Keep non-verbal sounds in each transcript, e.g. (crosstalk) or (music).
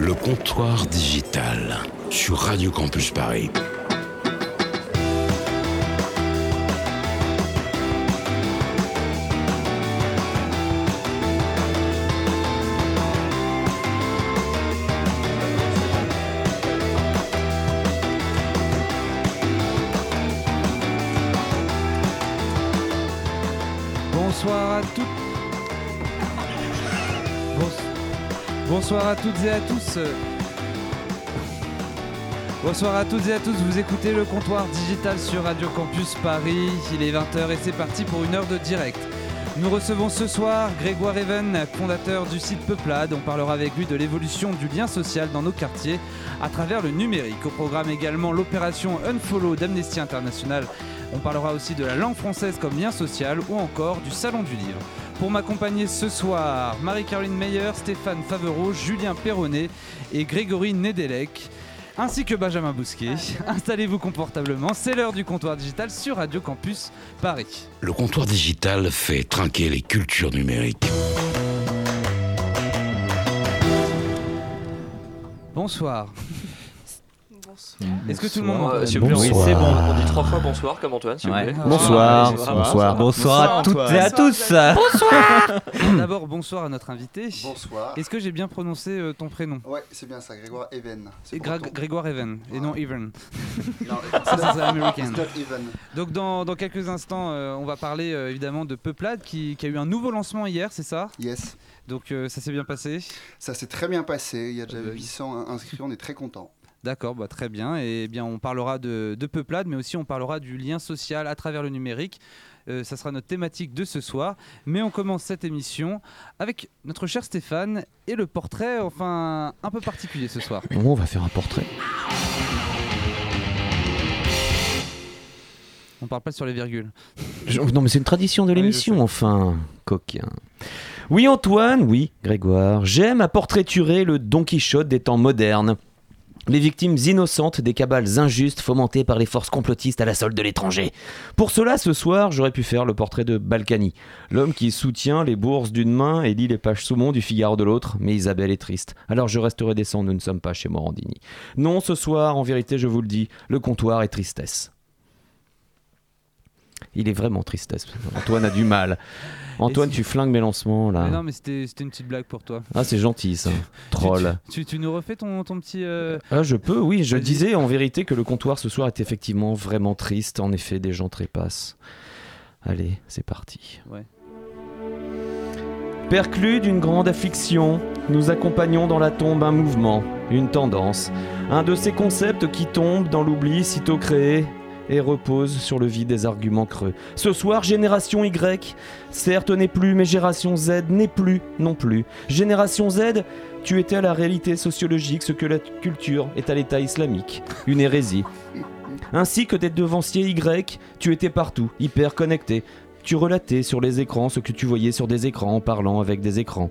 Le comptoir digital sur Radio Campus Paris. Bonsoir à toutes et à tous. Bonsoir à toutes et à tous, vous écoutez le comptoir digital sur Radio Campus Paris. Il est 20h et c'est parti pour une heure de direct. Nous recevons ce soir Grégoire Even, fondateur du site Peuplade. On parlera avec lui de l'évolution du lien social dans nos quartiers à travers le numérique. Au programme également l'opération Unfollow d'Amnesty International. On parlera aussi de la langue française comme lien social ou encore du Salon du Livre. Pour m'accompagner ce soir, Marie-Caroline Meyer, Stéphane Favereau, Julien Perronnet et Grégory Nedelec, ainsi que Benjamin Bousquet. Installez-vous confortablement, c'est l'heure du comptoir digital sur Radio Campus Paris. Le comptoir digital fait trinquer les cultures numériques. Bonsoir. Bonsoir. Est-ce que tout le monde Euh, s'il vous plaît, oui, Bonsoir. c'est bon. On dit trois fois bonsoir comme Antoine, s'il vous plaît. Bonsoir, Bonsoir. bonsoir, bonsoir à toutes et à tous. (laughs) D'abord, bonsoir à notre invité. Bonsoir. Est-ce que j'ai bien prononcé euh, ton prénom? Ouais, c'est bien ça, Grégoire Even. Grégoire Even, et non Even. (laughs) Non, c'est américain. it's not even. Donc dans, dans quelques instants, euh, on va parler euh, évidemment de Peuplade qui, qui a eu un nouveau lancement hier, c'est ça? Yes, Donc euh, ça s'est bien passé? Ça s'est très bien passé. Il y a déjà Ah bah oui. 800 inscrits, on est très content. D'accord, bah, très bien. Et bien on parlera de, de Peuplade, mais aussi on parlera du lien social à travers le numérique. Euh, ça sera notre thématique de ce soir. Mais on commence cette émission avec notre cher Stéphane et le portrait, enfin un peu particulier ce soir. Bon, on va faire un portrait. On parle pas sur les virgules. Non, mais c'est une tradition de l'émission, enfin, coquin. Oui, Antoine, oui, Grégoire, j'aime à portraiturer le Don Quichotte des temps modernes. Les victimes innocentes des cabales injustes fomentées par les forces complotistes à la solde de l'étranger. Pour cela, ce soir, j'aurais pu faire le portrait de Balkany, l'homme qui soutient les bourses d'une main et lit les pages saumon du Figaro de l'autre, mais Isabelle est triste. Alors je resterai décent, nous ne sommes pas chez Morandini. Non, ce soir, en vérité, je vous le dis, le comptoir est tristesse. Il est vraiment tristesse. Antoine a du mal. Antoine, tu flingues mes lancements Mais là. non, mais c'était une petite blague pour toi. Ah, c'est gentil ça. Troll. Tu, tu nous refais ton, ton petit. euh, Ah, je peux, oui. Je disais en vérité que le comptoir ce soir est effectivement vraiment triste. En effet, des gens trépassent. Allez, c'est parti. Ouais. Perclus d'une grande affliction, nous accompagnons dans la tombe un mouvement, une tendance, un de ces concepts qui tombent dans l'oubli sitôt créé et repose sur le vide des arguments creux. Ce soir, génération Y, certes n'est plus, mais génération Z n'est plus non plus. Génération Z, tu étais à la réalité sociologique ce que la culture est à l'état islamique, une hérésie. Ainsi que des devanciers Y, tu étais partout, hyper connecté. Tu relatais sur les écrans ce que tu voyais sur des écrans en parlant avec des écrans.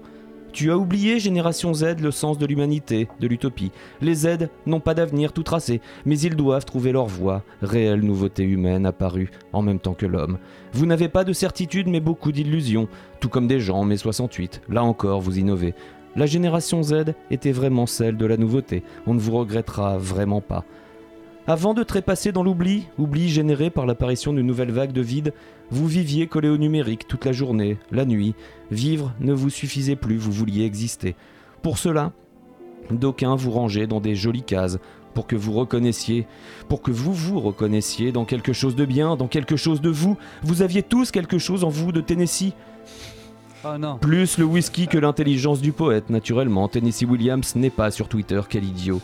Tu as oublié, génération Z, le sens de l'humanité, de l'utopie. Les Z n'ont pas d'avenir tout tracé, mais ils doivent trouver leur voie, réelle nouveauté humaine apparue en même temps que l'homme. Vous n'avez pas de certitude, mais beaucoup d'illusions, tout comme des gens en mai 68. Là encore, vous innovez. La génération Z était vraiment celle de la nouveauté. On ne vous regrettera vraiment pas. Avant de trépasser dans l'oubli, oubli généré par l'apparition d'une nouvelle vague de vide, vous viviez collé au numérique toute la journée, la nuit. Vivre ne vous suffisait plus, vous vouliez exister. Pour cela, d'aucuns vous rangeaient dans des jolies cases pour que vous reconnaissiez, pour que vous vous reconnaissiez dans quelque chose de bien, dans quelque chose de vous. Vous aviez tous quelque chose en vous de Tennessee. Oh non. Plus le whisky que l'intelligence du poète, naturellement. Tennessee Williams n'est pas sur Twitter, quel idiot.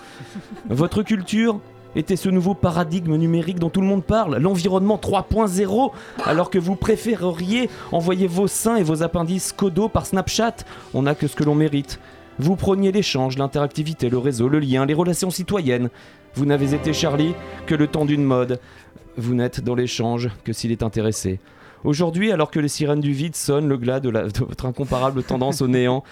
Votre culture était ce nouveau paradigme numérique dont tout le monde parle, l'environnement 3.0, alors que vous préféreriez envoyer vos seins et vos appendices codo par Snapchat. On n'a que ce que l'on mérite. Vous prôniez l'échange, l'interactivité, le réseau, le lien, les relations citoyennes. Vous n'avez été Charlie que le temps d'une mode. Vous n'êtes dans l'échange que s'il est intéressé. Aujourd'hui, alors que les sirènes du vide sonnent le glas de, la- de votre incomparable tendance au néant,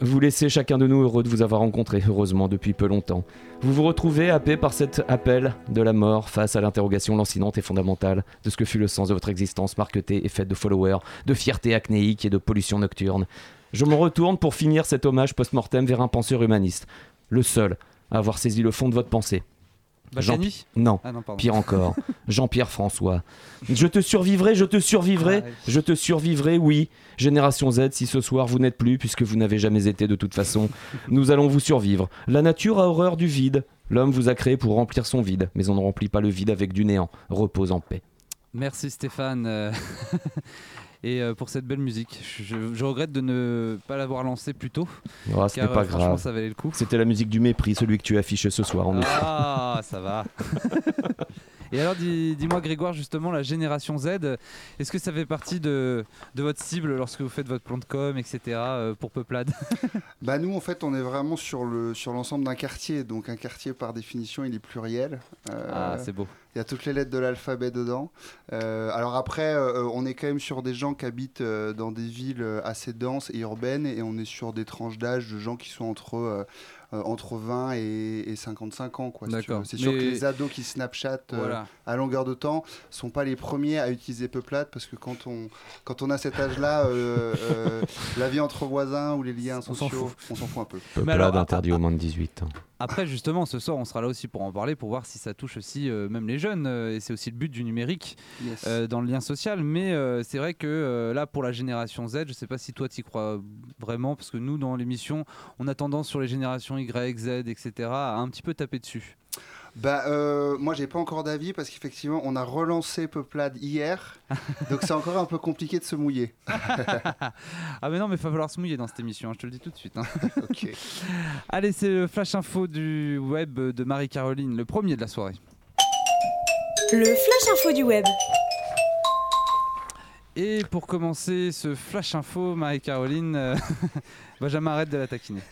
vous laissez chacun de nous heureux de vous avoir rencontré, heureusement, depuis peu longtemps. Vous vous retrouvez happé par cet appel de la mort face à l'interrogation lancinante et fondamentale de ce que fut le sens de votre existence marquetée et faite de followers, de fierté acnéique et de pollution nocturne. Je me retourne pour finir cet hommage post-mortem vers un penseur humaniste. le seul à avoir saisi le fond de votre pensée. Jean- Balkany Non, Ah non, pire encore. (laughs) Jean-Pierre François. Je te survivrai, je te survivrai, Ah, je te survivrai, oui. Génération Z, si ce soir vous n'êtes plus, puisque vous n'avez jamais été de toute façon, (laughs) nous allons vous survivre. La nature a horreur du vide. L'homme vous a créé pour remplir son vide, mais on ne remplit pas le vide avec du néant. Repose en paix. Merci Stéphane. (laughs) Et euh, pour cette belle musique, je, regrette de ne pas l'avoir lancée plus tôt, Oh, car pas euh, franchement grave. ça valait le coup. C'était la musique du mépris, celui que tu affiches ce soir en. Ah, ça va. (laughs) Et alors, dis- dis-moi, Grégoire, justement, la génération Z, est-ce que ça fait partie de, de votre cible lorsque vous faites votre plan de com, etc., euh, pour Peuplade? (laughs) Bah nous en fait on est vraiment sur le sur l'ensemble d'un quartier, donc un quartier par définition il est pluriel. Euh, Ah, c'est beau. Il y a toutes les lettres de l'alphabet dedans. Euh, alors après, euh, on est quand même sur des gens qui habitent dans des villes assez denses et urbaines, et on est sur des tranches d'âge de gens qui sont entre, entre 20 et, et 55 ans. quoi, si. C'est sûr que les ados qui Snapchat euh, Voilà. à longueur de temps sont pas les premiers à utiliser Peuplade, parce que quand on, quand on a cet âge-là, euh, euh, (laughs) la vie entre voisins ou les liens On sociaux, on s'en fout un peu. Peuplade alors, interdit aux moins de 18. Après, justement, ce soir, on sera là aussi pour en parler, pour voir si ça touche aussi euh, même les jeunes. euh, et c'est aussi le but du numérique Yes. euh, dans le lien social. Mais c'est vrai que là, pour la génération Z, je sais pas si toi t'y crois vraiment, parce que nous, dans l'émission, on a tendance sur les générations Y, Z, etc., à un petit peu taper dessus. Bah, euh, moi, j'ai pas encore d'avis parce qu'effectivement, on a relancé Peuplade hier, (laughs) donc c'est encore un peu compliqué de se mouiller. (laughs) Ah, mais non, mais il va falloir se mouiller dans cette émission, hein, je te le dis tout de suite. hein. (laughs) Ok. Allez, c'est le flash info du web de Marie-Caroline, le premier de la soirée. Le flash info du web. Et pour commencer ce flash info, Marie-Caroline, euh, Benjamin arrête de la taquiner.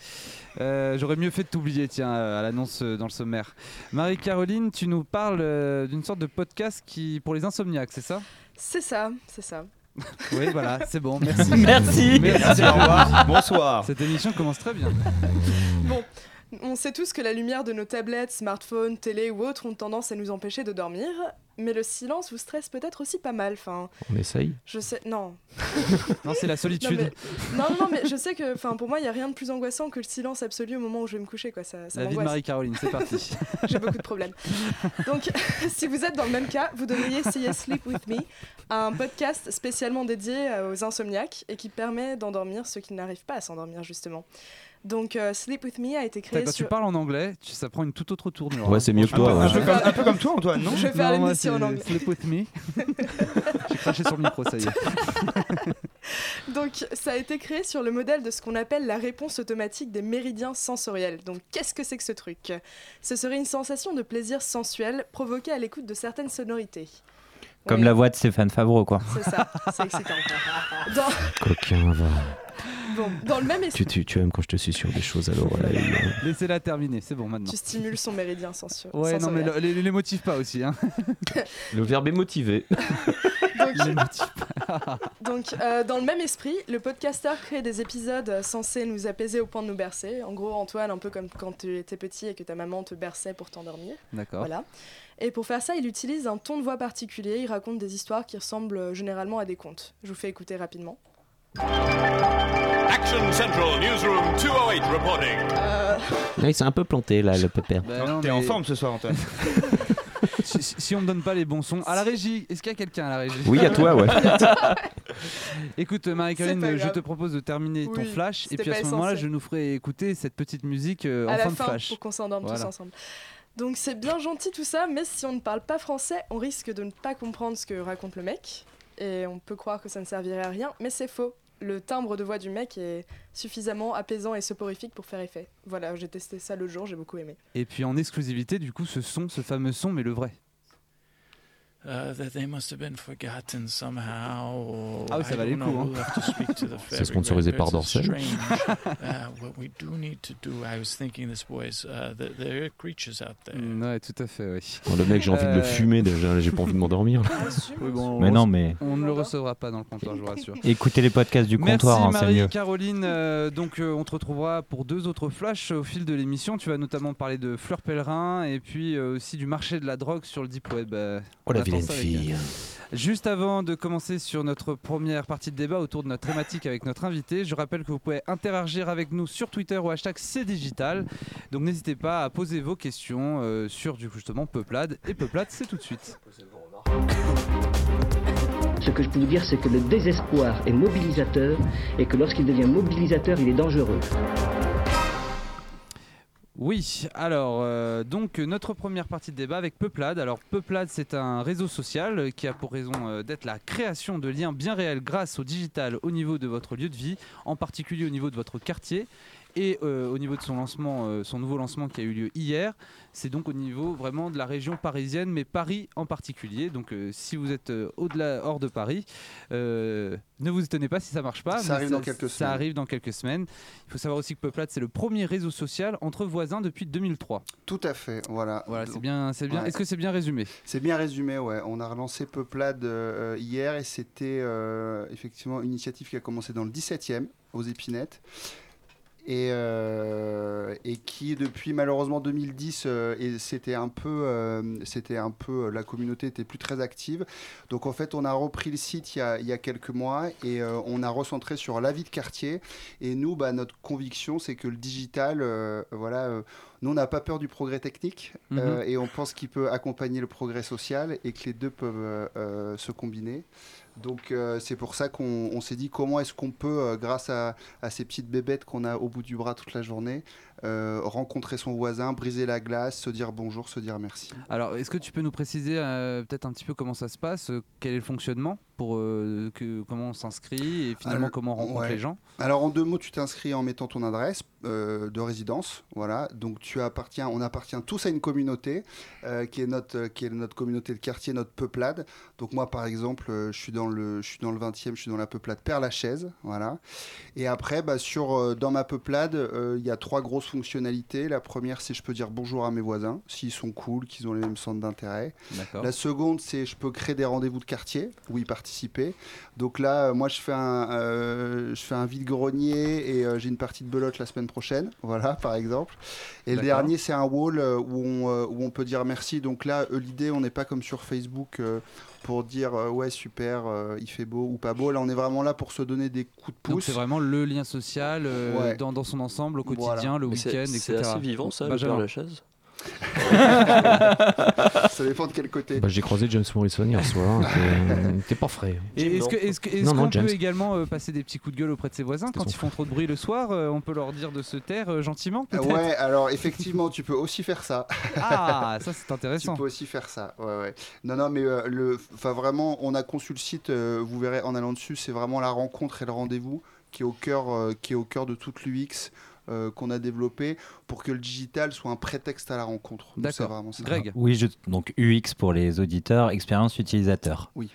Euh, J'aurais mieux fait de t'oublier, tiens, euh, à l'annonce euh, dans le sommaire. Marie-Caroline, tu nous parles d'une sorte de podcast qui pour les insomniaques, c'est ça? C'est ça, c'est ça. (laughs) Oui, voilà, c'est bon, merci. Merci. Merci. au revoir. Bonsoir. Cette émission commence très bien. Bon, on sait tous que la lumière de nos tablettes, smartphones, télé ou autres ont tendance à nous empêcher de dormir, mais le silence vous stresse peut-être aussi pas mal. Enfin, On essaye. je sais, non. (laughs) Non, c'est la Non, solitude. mais, non, non, mais je sais que, enfin, pour moi, il y a rien de plus angoissant que le silence absolu au moment où je vais me coucher, quoi. Ça, ça La vie de. Marie-Caroline, c'est parti. (laughs) J'ai beaucoup de problèmes. Donc, (laughs) si vous êtes dans le même cas, vous devriez essayer Sleep With Me, un podcast spécialement dédié aux insomniaques et qui permet d'endormir ceux qui n'arrivent pas à s'endormir, justement. Donc, euh, Sleep With Me a été créé Quand tu parles en anglais, tu- ça prend une toute autre tournure. Ouais, hein. c'est mieux que toi. un ouais. peu comme, un peu comme toi, Antoine, non Je vais faire l'émission en anglais. Sleep with me. (laughs) J'ai craché sur le micro, ça y est. (laughs) Donc, ça a été créé sur le modèle de ce qu'on appelle la réponse automatique des méridiens sensoriels. Donc, qu'est-ce que c'est que ce truc? Ce serait une sensation de plaisir sensuel provoquée à l'écoute de certaines sonorités. Comme Oui, la voix de Stéphane Favreau, quoi. C'est ça, c'est excitant. (laughs) Dans, Coquin, va. Bon, dans le même esprit, Tu, tu, tu aimes quand je te suis sur des choses l'oreille. hein. Laissez-la terminer, c'est bon maintenant. tu stimules son méridien sensu- Ouais, non, mais les, les motive pas aussi. Hein. (laughs) Le verbe est motivé. (laughs) Donc, Les motive (laughs) Donc, euh, dans le même esprit, le podcasteur crée des épisodes euh, censés nous apaiser au point de nous bercer. En gros, Antoine, un peu comme quand tu étais petit et que ta maman te berçait pour t'endormir. D'accord. Voilà. Et pour faire ça, il utilise un ton de voix particulier. Il raconte des histoires qui ressemblent euh, généralement à des contes. Je vous fais écouter rapidement. Action Central Newsroom 208 reporting. Euh, Ah, il s'est un peu planté là, le pépère. Bah T'es mais en forme ce soir, Antoine. (laughs) Si, si- si on me donne pas les bons sons. À la régie, est-ce qu'il y a quelqu'un à la régie? Oui, à toi, ouais. (laughs) Écoute, C'est Marie-Caroline, je te propose de terminer ton flash. Et puis à ce moment-là, je nous ferai écouter cette petite musique euh, en à fin la de fin, flash. pour qu'on s'endorme tous ensemble. Donc c'est bien gentil tout ça, mais si on ne parle pas français, on risque de ne pas comprendre ce que raconte le mec. Et on peut croire que ça ne servirait à rien, mais c'est faux. Le timbre de voix du mec est suffisamment apaisant et soporifique pour faire effet. Voilà, j'ai testé ça le jour, j'ai beaucoup aimé. Et puis en exclusivité, du coup, ce son, ce fameux son, mais le vrai. Uh, that they must have been forgotten somehow. or Ah oui, ça I valait don't le coup, know, hein. we'll have to speak to the (laughs) C'est sponsorisé par Dorsey. strange. uh, what we do need to do, I was thinking this, boys, uh, that there are creatures out there. Mm, ouais, tout à fait, oui. Oh, le mec, j'ai envie de le Euh. fumer déjà, j'ai pas envie de m'endormir. (laughs) Oui, bon, Mais on- non, mais On ne le recevra pas dans le comptoir, je vous rassure. (laughs) écoutez les podcasts du comptoir, hein, Merci c'est mieux. Marie-Caroline. Euh, donc euh, on te retrouvera pour deux autres flashs au fil de l'émission. Tu vas notamment parler de Fleur Pèlerin et puis euh, aussi du marché de la drogue sur le deep web. Euh, Oh la vilaine fille. Juste avant de commencer sur notre première partie de débat autour de notre thématique avec notre invité, je rappelle que vous pouvez interagir avec nous sur Twitter au hashtag CDigital. Donc n'hésitez pas à poser vos questions euh, sur du justement Peuplade. Et Peuplade, c'est tout de suite. Ce que je peux vous dire, c'est que le désespoir est mobilisateur et que lorsqu'il devient mobilisateur, il est dangereux. Oui, alors euh, donc notre première partie de débat avec Peuplade. Alors Peuplade c'est un réseau social qui a pour raison euh, d'être la création de liens bien réels grâce au digital au niveau de votre lieu de vie, en particulier au niveau de votre quartier et euh, au niveau de son lancement, euh, son nouveau lancement qui a eu lieu hier, c'est donc au niveau vraiment de la région parisienne, mais Paris en particulier. Donc euh, si vous êtes au-delà, hors de Paris, ne vous étonnez pas si ça marche pas. Ça arrive dans quelques ça semaines. arrive dans quelques semaines. Il faut savoir aussi que Peuplade c'est le premier réseau social entre voisins depuis 2003. Tout à fait, voilà. Voilà, c'est bien, c'est bien. Ouais. Est-ce que c'est bien résumé? C'est bien résumé, ouais. On a relancé Peuplade hier et c'était effectivement une initiative qui a commencé dans le 17e, aux Épinettes. Et, euh, et qui depuis malheureusement 2010 euh, et c'était un peu euh, c'était un peu la communauté était plus très active. Donc en fait on a repris le site il y a, il y a quelques mois et on a recentré sur la vie de quartier. Et nous bah, notre conviction c'est que le digital voilà nous on n'a pas peur du progrès technique Mhm. et on pense qu'il peut accompagner le progrès social et que les deux peuvent se combiner donc euh, c'est pour ça qu'on on s'est dit comment est-ce qu'on peut, euh, grâce à ces petites bébêtes qu'on a au bout du bras toute la journée, euh, rencontrer son voisin, briser la glace, se dire bonjour, se dire merci. Alors, est-ce que tu peux nous préciser euh, peut-être un petit peu comment ça se passe, euh, quel est le fonctionnement, pour euh, que comment on s'inscrit et finalement Alors, comment on rencontre ouais. les gens? Alors en deux mots, tu t'inscris en mettant ton adresse euh, de résidence, voilà. Donc tu appartiens, on appartient tous à une communauté euh, qui est notre qui est notre communauté de quartier, notre peuplade. Donc moi par exemple, je suis dans le je suis dans le 20e, je suis dans la peuplade Père Lachaise, voilà. Et après, bah, sur dans ma peuplade, il y a trois grosses fonctionnalités. La première, c'est je peux dire bonjour à mes voisins, s'ils sont cool, qu'ils ont les mêmes centres d'intérêt. La seconde, c'est je peux créer des rendez-vous de quartier où y participer. Donc là, euh, moi, je fais un, euh, je fais un vide-grenier et euh, j'ai une partie de belote la semaine prochaine, (laughs) voilà, par exemple. Et le dernier, c'est un wall où on, où on peut dire merci. Donc là, l'idée, on n'est pas comme sur Facebook pour dire euh, ouais, super, euh, il fait beau ou pas beau. Là, on est vraiment là pour se donner des coups de pouce. c'est vraiment le lien social euh, Ouais. dans, dans son ensemble au Voilà. quotidien, le c'est- week-end, c'est etc. assez vivant, ça, le Benjamin. Père Lachaise (laughs) Ça dépend de quel côté. Bah, J'ai croisé James Morrison hier soir. t'es- T'es (laughs) pas frais. Et est-ce qu'on peut également euh, passer des petits coups de gueule auprès de ses voisins quand ils font trop de bruit le soir euh, On peut leur dire de se taire euh, gentiment peut-être Ouais, alors effectivement, tu peux aussi faire ça. Ah, (laughs) ça c'est Tu intéressant. peux aussi faire ça. Ouais, ouais. Non, non, mais euh, le, enfin vraiment, on a conçu le site. euh, vous verrez en allant dessus, c'est vraiment la rencontre et le rendez-vous qui est au cœur, euh, qui est au cœur de toute l'UX euh, qu'on a développé pour que le digital soit un prétexte à la rencontre. D'accord. vraiment ça. Greg Oui, je- donc UX pour les auditeurs, expérience utilisateur. Oui.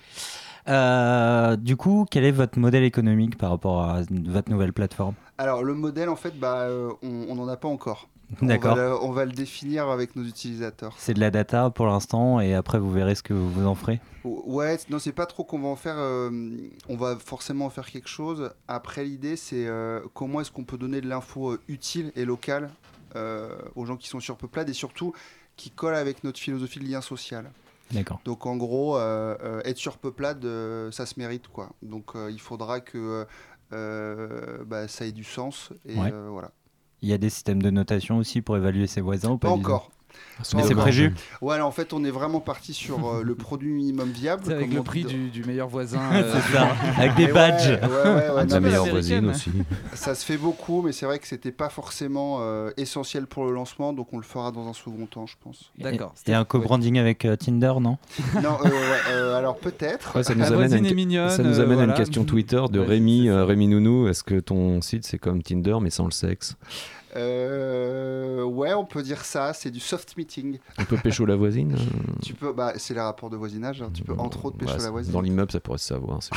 Euh, du coup, quel est votre modèle économique par rapport à votre nouvelle plateforme? Alors le modèle, en fait, bah, euh, on n'en a pas encore. D'accord. On va, le, on va le définir avec nos utilisateurs. C'est de la data pour l'instant et après vous verrez ce que vous en ferez. Ouais, non, c'est pas trop qu'on va en faire. euh, on va forcément en faire quelque chose. Après, l'idée, c'est euh, comment est-ce qu'on peut donner de l'info euh, utile et locale aux gens qui sont sur Peuplade et surtout qui colle avec notre philosophie de lien social. D'accord. Donc, en gros, être sur Peuplade, ça se mérite, quoi. Donc, il faudra que bah, ça ait du sens. Et Ouais. voilà. Il y a des systèmes de notation aussi pour évaluer ses voisins ou pas Pas encore. Mais c'est prévu Ouais, alors, en fait, on est vraiment parti sur euh, le produit minimum viable. Avec comme le prix du, du meilleur voisin. (laughs) euh, C'est ça, (laughs) avec des Et ouais, badges. ouais, ouais, ouais, non, la meilleure voisine aussi. Ça se fait beaucoup, mais c'est vrai que c'était pas forcément euh, essentiel pour le lancement, donc on le fera dans un second temps, je pense. D'accord. A un co-branding avec euh, Tinder, non? (laughs) Non, euh, euh, alors peut-être. Ouais, ça nous La amène, à une, est mignonne, ça nous euh, amène à une question Twitter de Ouais, Rémi, euh, Rémi Nounou. Est-ce que ton site c'est comme Tinder mais sans le sexe? Euh, ouais, on peut dire ça. C'est du soft meeting. On peut pécho la voisine euh, (laughs) Tu peux, bah, c'est les rapports de voisinage. hein, Tu peux entre autres pêcher Ouais, la voisine. Dans l'immeuble, ça pourrait se savoir. (laughs)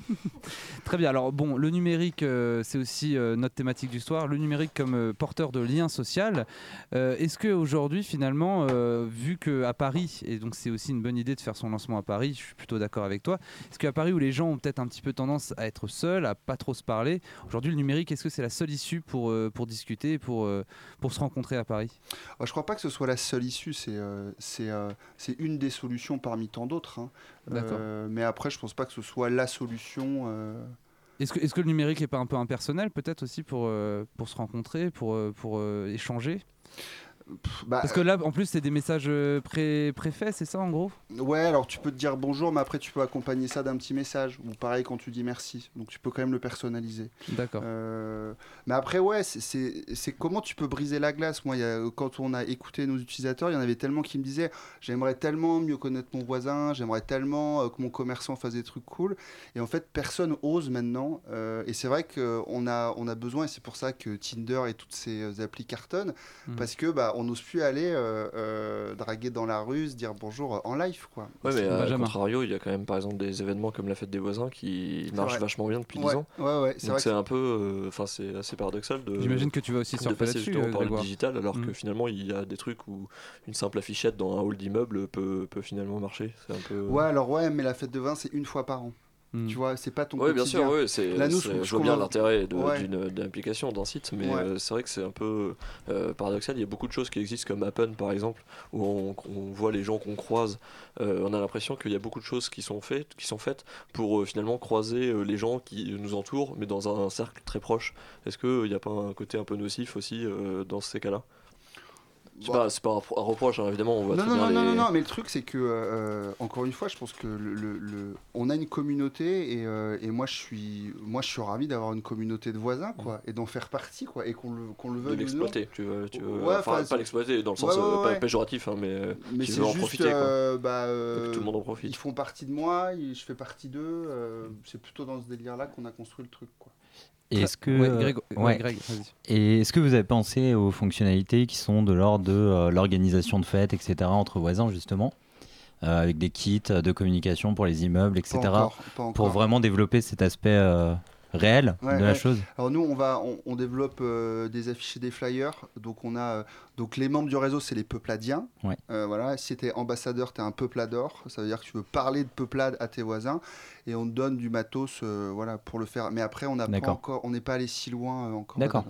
(laughs) Très bien. Alors bon, le numérique, euh, c'est aussi euh, notre thématique du soir. Le numérique comme euh, porteur de lien social. Euh, Est-ce que aujourd'hui, finalement, euh, vu que à Paris, et donc c'est aussi une bonne idée de faire son lancement à Paris, je suis plutôt d'accord avec toi. Est-ce qu'à Paris où les gens ont peut-être un petit peu tendance à être seuls, à pas trop se parler, aujourd'hui le numérique, est-ce que c'est la seule issue pour pour discuter pour, euh, pour se rencontrer à Paris Ouais, je crois pas que ce soit la seule issue, c'est euh, c'est euh, c'est une des solutions parmi tant d'autres. hein. Mais après, je pense pas que ce soit la solution. Est-ce que, est que le numérique est pas un peu impersonnel peut-être aussi pour, euh, pour se rencontrer, pour, pour euh, échanger? Bah, Parce que là, en plus, c'est des messages euh, pré- préfaits, c'est ça en gros? Ouais, alors tu peux te dire bonjour, mais après tu peux accompagner ça d'un petit message. Ou pareil quand tu dis merci. Donc tu peux quand même le personnaliser. D'accord. Euh, mais après, ouais, c'est- comment tu peux briser la glace? Moi, il y a- quand on a écouté nos utilisateurs, il y en avait tellement qui me disaient J'aimerais tellement mieux connaître mon voisin, j'aimerais tellement euh, que mon commerçant fasse des trucs cool. Et en fait, personne ose maintenant. Euh, et c'est vrai qu'on a, on a besoin, et c'est pour ça que Tinder et toutes ces applis cartonnent, Mhm. parce que bah, on n'ose plus aller euh, euh, draguer dans la rue, se dire bonjour euh, en live. Quoi. Ouais, mais à contrario, il y a quand même par exemple des événements comme la fête des voisins qui marchent vrai. vachement bien depuis Ouais, 10 ans. ouais, ouais, c'est Donc vrai c'est que- un peu, euh, enfin c'est assez paradoxal de. J'imagine que tu vas aussi de surfer passer là-dessus, euh, par le digital, alors que Mm. finalement il y a des trucs où une simple affichette dans un hall d'immeuble peut, peut finalement marcher. C'est un peu. Ouais, alors ouais, mais la fête de vin, c'est une fois par an. Hmm. Tu vois, c'est pas ton Oui, bien sûr, ouais, c'est, Là, nous, je vois bien l'intérêt Ouais. d'une, d'une application, d'un site, mais Ouais. euh, c'est vrai que c'est un peu euh, paradoxal. Il y a beaucoup de choses qui existent comme Appen, par exemple, où on, on voit les gens qu'on croise. Euh, on a l'impression qu'il y a beaucoup de choses qui sont faites, qui sont faites pour finalement croiser les gens qui nous entourent, mais dans un, cercle très proche. Est-ce qu'il n'y a pas un côté un peu nocif aussi dans ces cas-là? C'est pas, pas un, reproche, hein, évidemment. On voit Non, non, non, non, les- non, non, mais le truc, c'est que, euh, encore une fois, je pense que le, le- le- on a une communauté et, euh, et moi, je suis, moi, je suis ravi d'avoir une communauté de voisins, quoi, et d'en faire partie, quoi, et qu'on le, qu'on le de veuille non. l'exploiter, tu veux, tu veux- Ouais, enfin, pas l'exploiter dans le sens ouais, euh, pas péjoratif, hein, mais, Mais tu c'est veux en juste, profiter. quoi. bah, que tout le monde en profite. Ils font partie de moi, je fais partie d'eux. c'est plutôt dans ce délire-là qu'on a construit le truc, quoi. Et est-ce que, Ouais, Greg- ouais, ouais. Greg, vas-y. Et est-ce que vous avez pensé aux fonctionnalités qui sont de l'ordre de euh, l'organisation de fêtes, etc., entre voisins, justement euh, avec des kits de communication pour les immeubles, etc., encore, pas pour vraiment développer cet aspect euh, réel Ouais, de la ouais. chose Alors nous, on va, on, on développe euh, des affiches et des flyers. Donc on a, euh, donc les membres du réseau, c'est les peupladiens. Ouais. Euh, voilà, si tu es ambassadeur, tu es un peuplador. Ça veut dire que tu veux parler de peuplade à tes voisins et on te donne du matos, euh, voilà, pour le faire. Mais après, on n'a pas D'accord. encore, on n'est pas allé si loin encore. D'accord.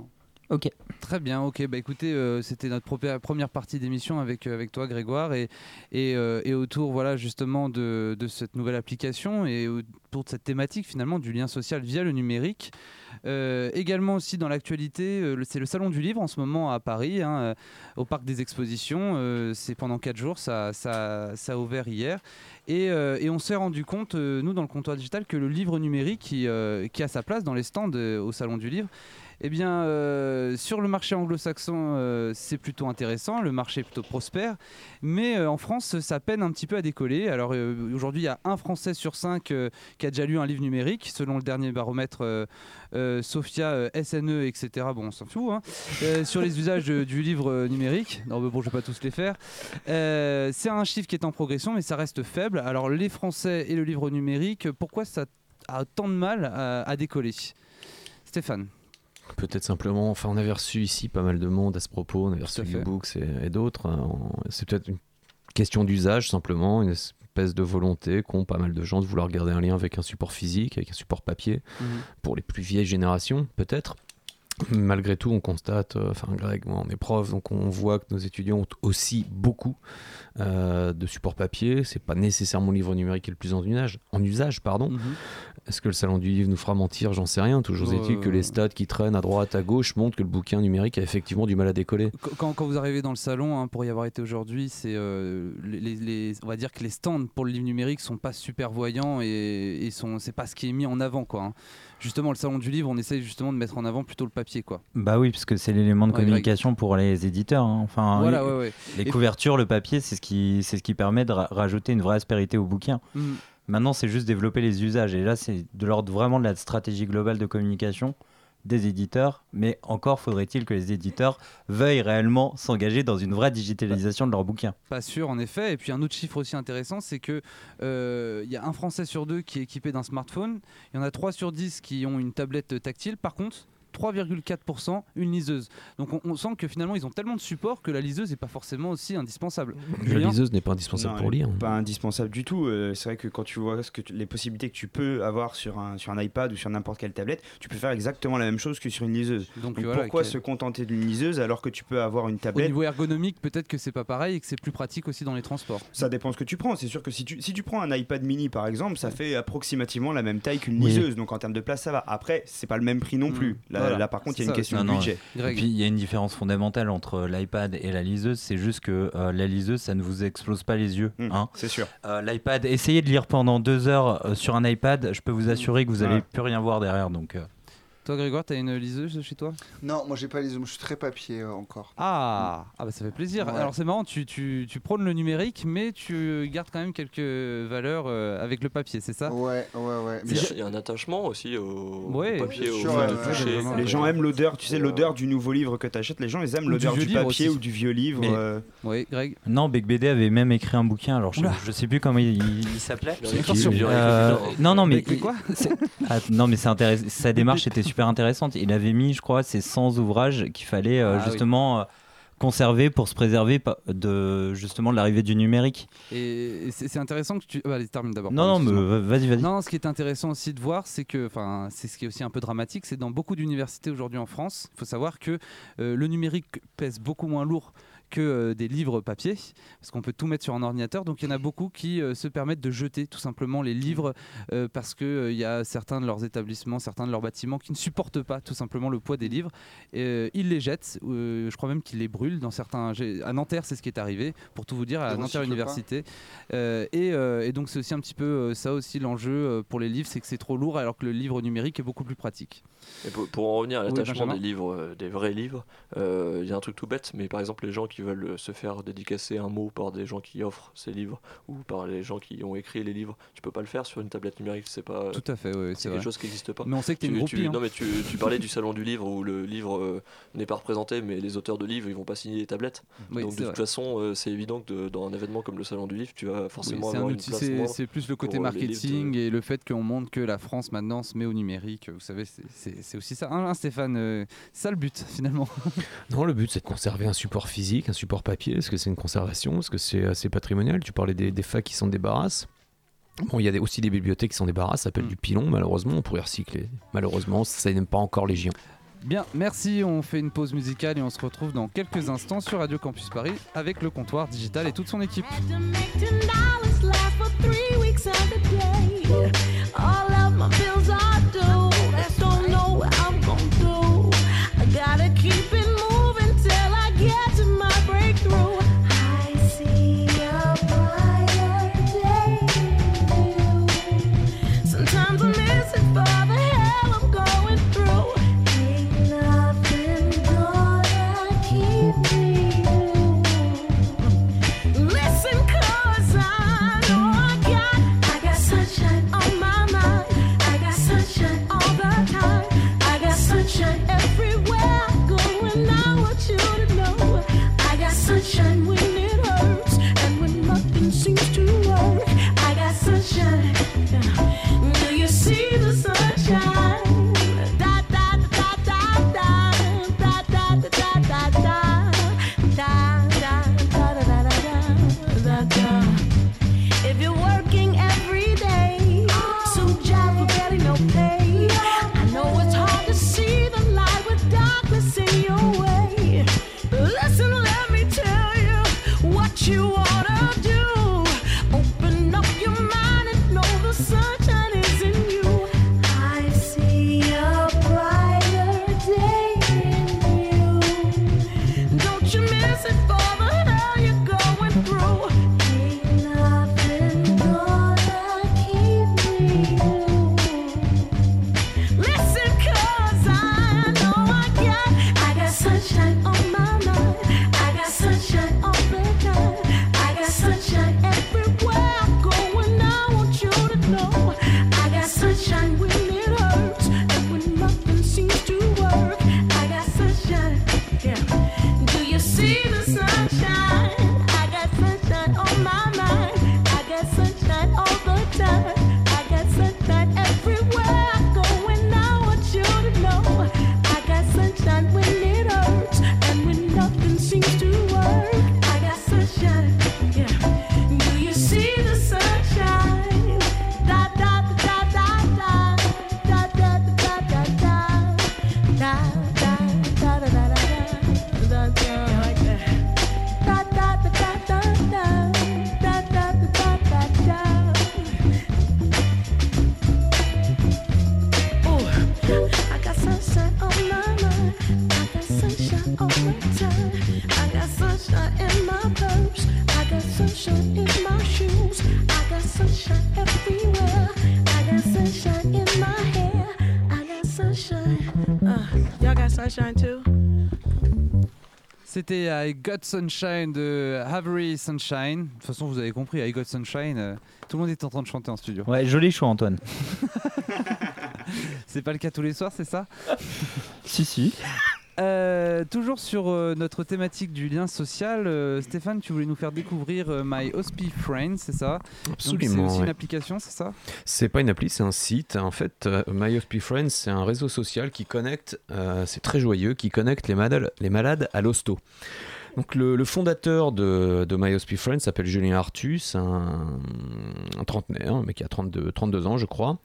Ok. Très bien, ok. Bah écoutez, euh, c'était notre première partie d'émission avec, euh, avec toi, Grégoire, et, euh, et autour, voilà, justement, de, de cette nouvelle application et autour de cette thématique, finalement, du lien social via le numérique. Également aussi dans l'actualité, c'est le Salon du Livre en ce moment à Paris, hein, au Parc des Expositions. C'est pendant 4 jours, ça, ça, ça a ouvert hier. Et, et on s'est rendu compte, nous, dans le comptoir digital, que le livre numérique qui, qui a sa place dans les stands au Salon du Livre, eh bien, euh, sur le marché anglo-saxon, euh, c'est plutôt intéressant, le marché est plutôt prospère, mais euh, en France, ça peine un petit peu à décoller. Alors aujourd'hui, il y a un Français sur cinq qui a déjà lu un livre numérique, selon le dernier baromètre Sophia, SNE, etc. Bon, on s'en fout. hein. Sur les usages du livre numérique, non, bon, je vais pas tous les faire. C'est un chiffre qui est en progression, mais ça reste faible. Alors les Français et le livre numérique, pourquoi ça a tant de mal à décoller? Stéphane Peut-être simplement, enfin on avait reçu ici pas mal de monde à ce propos, on avait reçu fait. Ubooks et, et d'autres. hein. C'est peut-être une question d'usage simplement, une espèce de volonté qu'ont pas mal de gens de vouloir garder un lien avec un support physique, avec un support papier, Mhm. pour les plus vieilles générations peut-être. Malgré tout, on constate, euh, enfin Greg, moi on est prof, donc on voit que nos étudiants ont aussi beaucoup euh, de supports papier. C'est pas nécessairement le livre numérique qui est le plus en usage. En usage pardon. Mhm. Est-ce que le salon du livre nous fera mentir? J'en sais rien. Toujours Euh, est-il que les stats qui traînent à droite, à gauche montrent que le bouquin numérique a effectivement du mal à décoller. Qu- Quand, quand vous arrivez dans le salon, hein, pour y avoir été aujourd'hui, c'est euh, les- on va dire que les stands pour le livre numérique sont pas super voyants et, et sont, c'est pas ce qui est mis en avant quoi. hein. Justement, le salon du livre, on essaye justement de mettre en avant plutôt le papier quoi. Bah oui, parce que c'est l'élément de communication pour les éditeurs. hein. Enfin, Voilà, les, ouais, ouais. les Et- couvertures, le papier, c'est ce qui, c'est ce qui permet de ra- rajouter une vraie aspérité au bouquin. Mhm. Maintenant, c'est juste développer les usages. Et là, c'est de l'ordre vraiment de la stratégie globale de communication des éditeurs. Mais encore faudrait-il que les éditeurs veuillent réellement s'engager dans une vraie digitalisation de leurs bouquins. Pas sûr, en effet. Et puis un autre chiffre aussi intéressant, c'est que euh, y a un Français sur deux qui est équipé d'un smartphone. Il y en a 3 sur 10 qui ont une tablette tactile. Par contre, 3,4% une liseuse. Donc on, on sent que finalement ils ont tellement de support que la liseuse n'est pas forcément aussi indispensable. La liseuse n'est pas indispensable Non, pour lire. Pas indispensable du tout. Euh, c'est vrai que quand tu vois ce que tu- les possibilités que tu peux avoir sur un, sur un iPad ou sur n'importe quelle tablette, tu peux faire exactement la même chose que sur une liseuse. Donc, Donc voilà, pourquoi se contenter d'une liseuse alors que tu peux avoir une Au tablette niveau ergonomique, peut-être que c'est pas pareil et que c'est plus pratique aussi dans les transports. Ça dépend ce que tu prends. C'est sûr que si tu, si tu prends un iPad mini par exemple, ça fait approximativement la même taille qu'une Oui. liseuse. Donc en termes de place, ça va. Après, c'est pas le même prix non plus. Là, Voilà. là, par contre, il y a C'est une ça. question Non, de budget. Et puis il y a une différence fondamentale entre l'iPad et la liseuse, c'est juste que euh, la liseuse, ça ne vous explose pas les yeux. Hmm, hein. c'est sûr. Euh, L'iPad, essayez de lire pendant deux heures euh, sur un iPad, je peux vous assurer que vous allez Ouais. plus rien voir derrière. Donc, euh, Toi Grégoire, t'as une liseuse chez toi? Non, moi j'ai pas les je suis très papier euh, encore. Ah, ah bah ça fait plaisir. Ouais. Alors c'est marrant, tu, tu, tu prônes le numérique, mais tu gardes quand même quelques valeurs euh, avec le papier, c'est ça? Ouais, ouais, ouais. Il y, a- il y a un attachement aussi au, Ouais, au papier, au ouais, de ouais, toucher. vraiment. Les gens aiment l'odeur, tu sais, l'odeur du nouveau livre que tu achètes. Les gens, ils aiment l'odeur du du, papier aussi. ou du vieux livre. Mais- euh, Oui, Greg. non, Bec BD avait même écrit un bouquin, alors je, je sais plus comment il, il s'appelait. Non, non, mais quoi? (laughs) Ah, non, mais c'est intéressant. Sa démarche était super intéressante. Il avait mis, je crois, ces 100 ouvrages qu'il fallait euh, Ah justement euh, conserver pour se préserver de justement de l'arrivée du numérique. Et c'est intéressant que tu. ah, allez, termine d'abord. Non, non, mais excuse-moi. vas-y, vas-y. Non, ce qui est intéressant aussi de voir, c'est que, enfin, c'est ce qui est aussi un peu dramatique, c'est dans beaucoup d'universités aujourd'hui en France, il faut savoir que euh, le numérique pèse beaucoup moins lourd que euh, des livres papier, parce qu'on peut tout mettre sur un ordinateur. Donc il y en a beaucoup qui euh, se permettent de jeter tout simplement les livres euh, parce qu'il il y a certains de leurs établissements, certains de leurs bâtiments qui ne supportent pas tout simplement le poids des livres. Et, euh, ils les jettent, euh, je crois même qu'ils les brûlent dans certains. À Nanterre, c'est ce qui est arrivé, pour tout vous dire, à Nanterre Université. Euh, et, euh, et donc c'est aussi un petit peu euh, ça aussi l'enjeu euh, pour les livres, c'est que c'est trop lourd alors que le livre numérique est beaucoup plus pratique. Et pour, pour en revenir à Oui, l'attachement Benjamin. des livres, euh, des vrais livres, euh, il y a un truc tout bête, mais par exemple les gens qui veulent euh, se faire dédicacer un mot par des gens qui offrent ces livres ou par les gens qui ont écrit les livres, tu peux pas le faire sur une tablette numérique, c'est pas. Tout à fait, oui, c'est quelque vrai. chose qui n'existe pas. Mais on sait que Tu- une tu- groupie. hein. Non mais tu, tu parlais du salon du livre où le livre euh, n'est pas représenté, mais les auteurs de livres ils vont pas signer les tablettes. Oui, Donc de vrai. toute façon, euh, c'est évident que de- dans un événement comme le salon du livre, tu vas Oui, forcément c'est un avoir une outil, place c'est- plus le côté de- marketing et le fait qu'on montre que la France maintenant se met au numérique. Vous savez, c'est- aussi ça, hein, hein, Stéphane. euh, ça le but (laughs) finalement. Non, le but c'est de conserver un support physique, un support papier. Est-ce que c'est une conservation Est-ce que c'est assez patrimonial? Tu parlais des, des facs qui s'en débarrassent. Bon, il y a aussi des bibliothèques qui s'en débarrassent, ça s'appelle Mm. du pilon, malheureusement, on pourrait recycler. Malheureusement, ça n'aime pas encore légion. Bien, merci. On fait une pause musicale et on se retrouve dans quelques instants sur Radio Campus Paris avec le comptoir digital et toute son équipe. Sunshine too? C'était I Got Sunshine de Avery Sunshine. De toute façon, vous avez compris, I Got Sunshine, euh, tout le monde est en train de chanter en studio. Ouais, joli choix, Antoine. (laughs) C'est pas le cas tous les soirs, c'est ça? Si, si. Euh, toujours sur euh, notre thématique du lien social, euh, Stéphane, tu voulais nous faire découvrir My Hospi Friends, c'est ça? Absolument, C'est aussi une application, c'est ça? C'est pas une appli, c'est un site. En fait, My Hospice Friends, c'est un réseau social qui connecte, c'est très joyeux, qui connecte les malades, les malades à l'hosto. Donc le, le fondateur de, de My Hospice Friends s'appelle Julien Artus, un, un trentenaire, mec qui a 32, 32 ans je crois.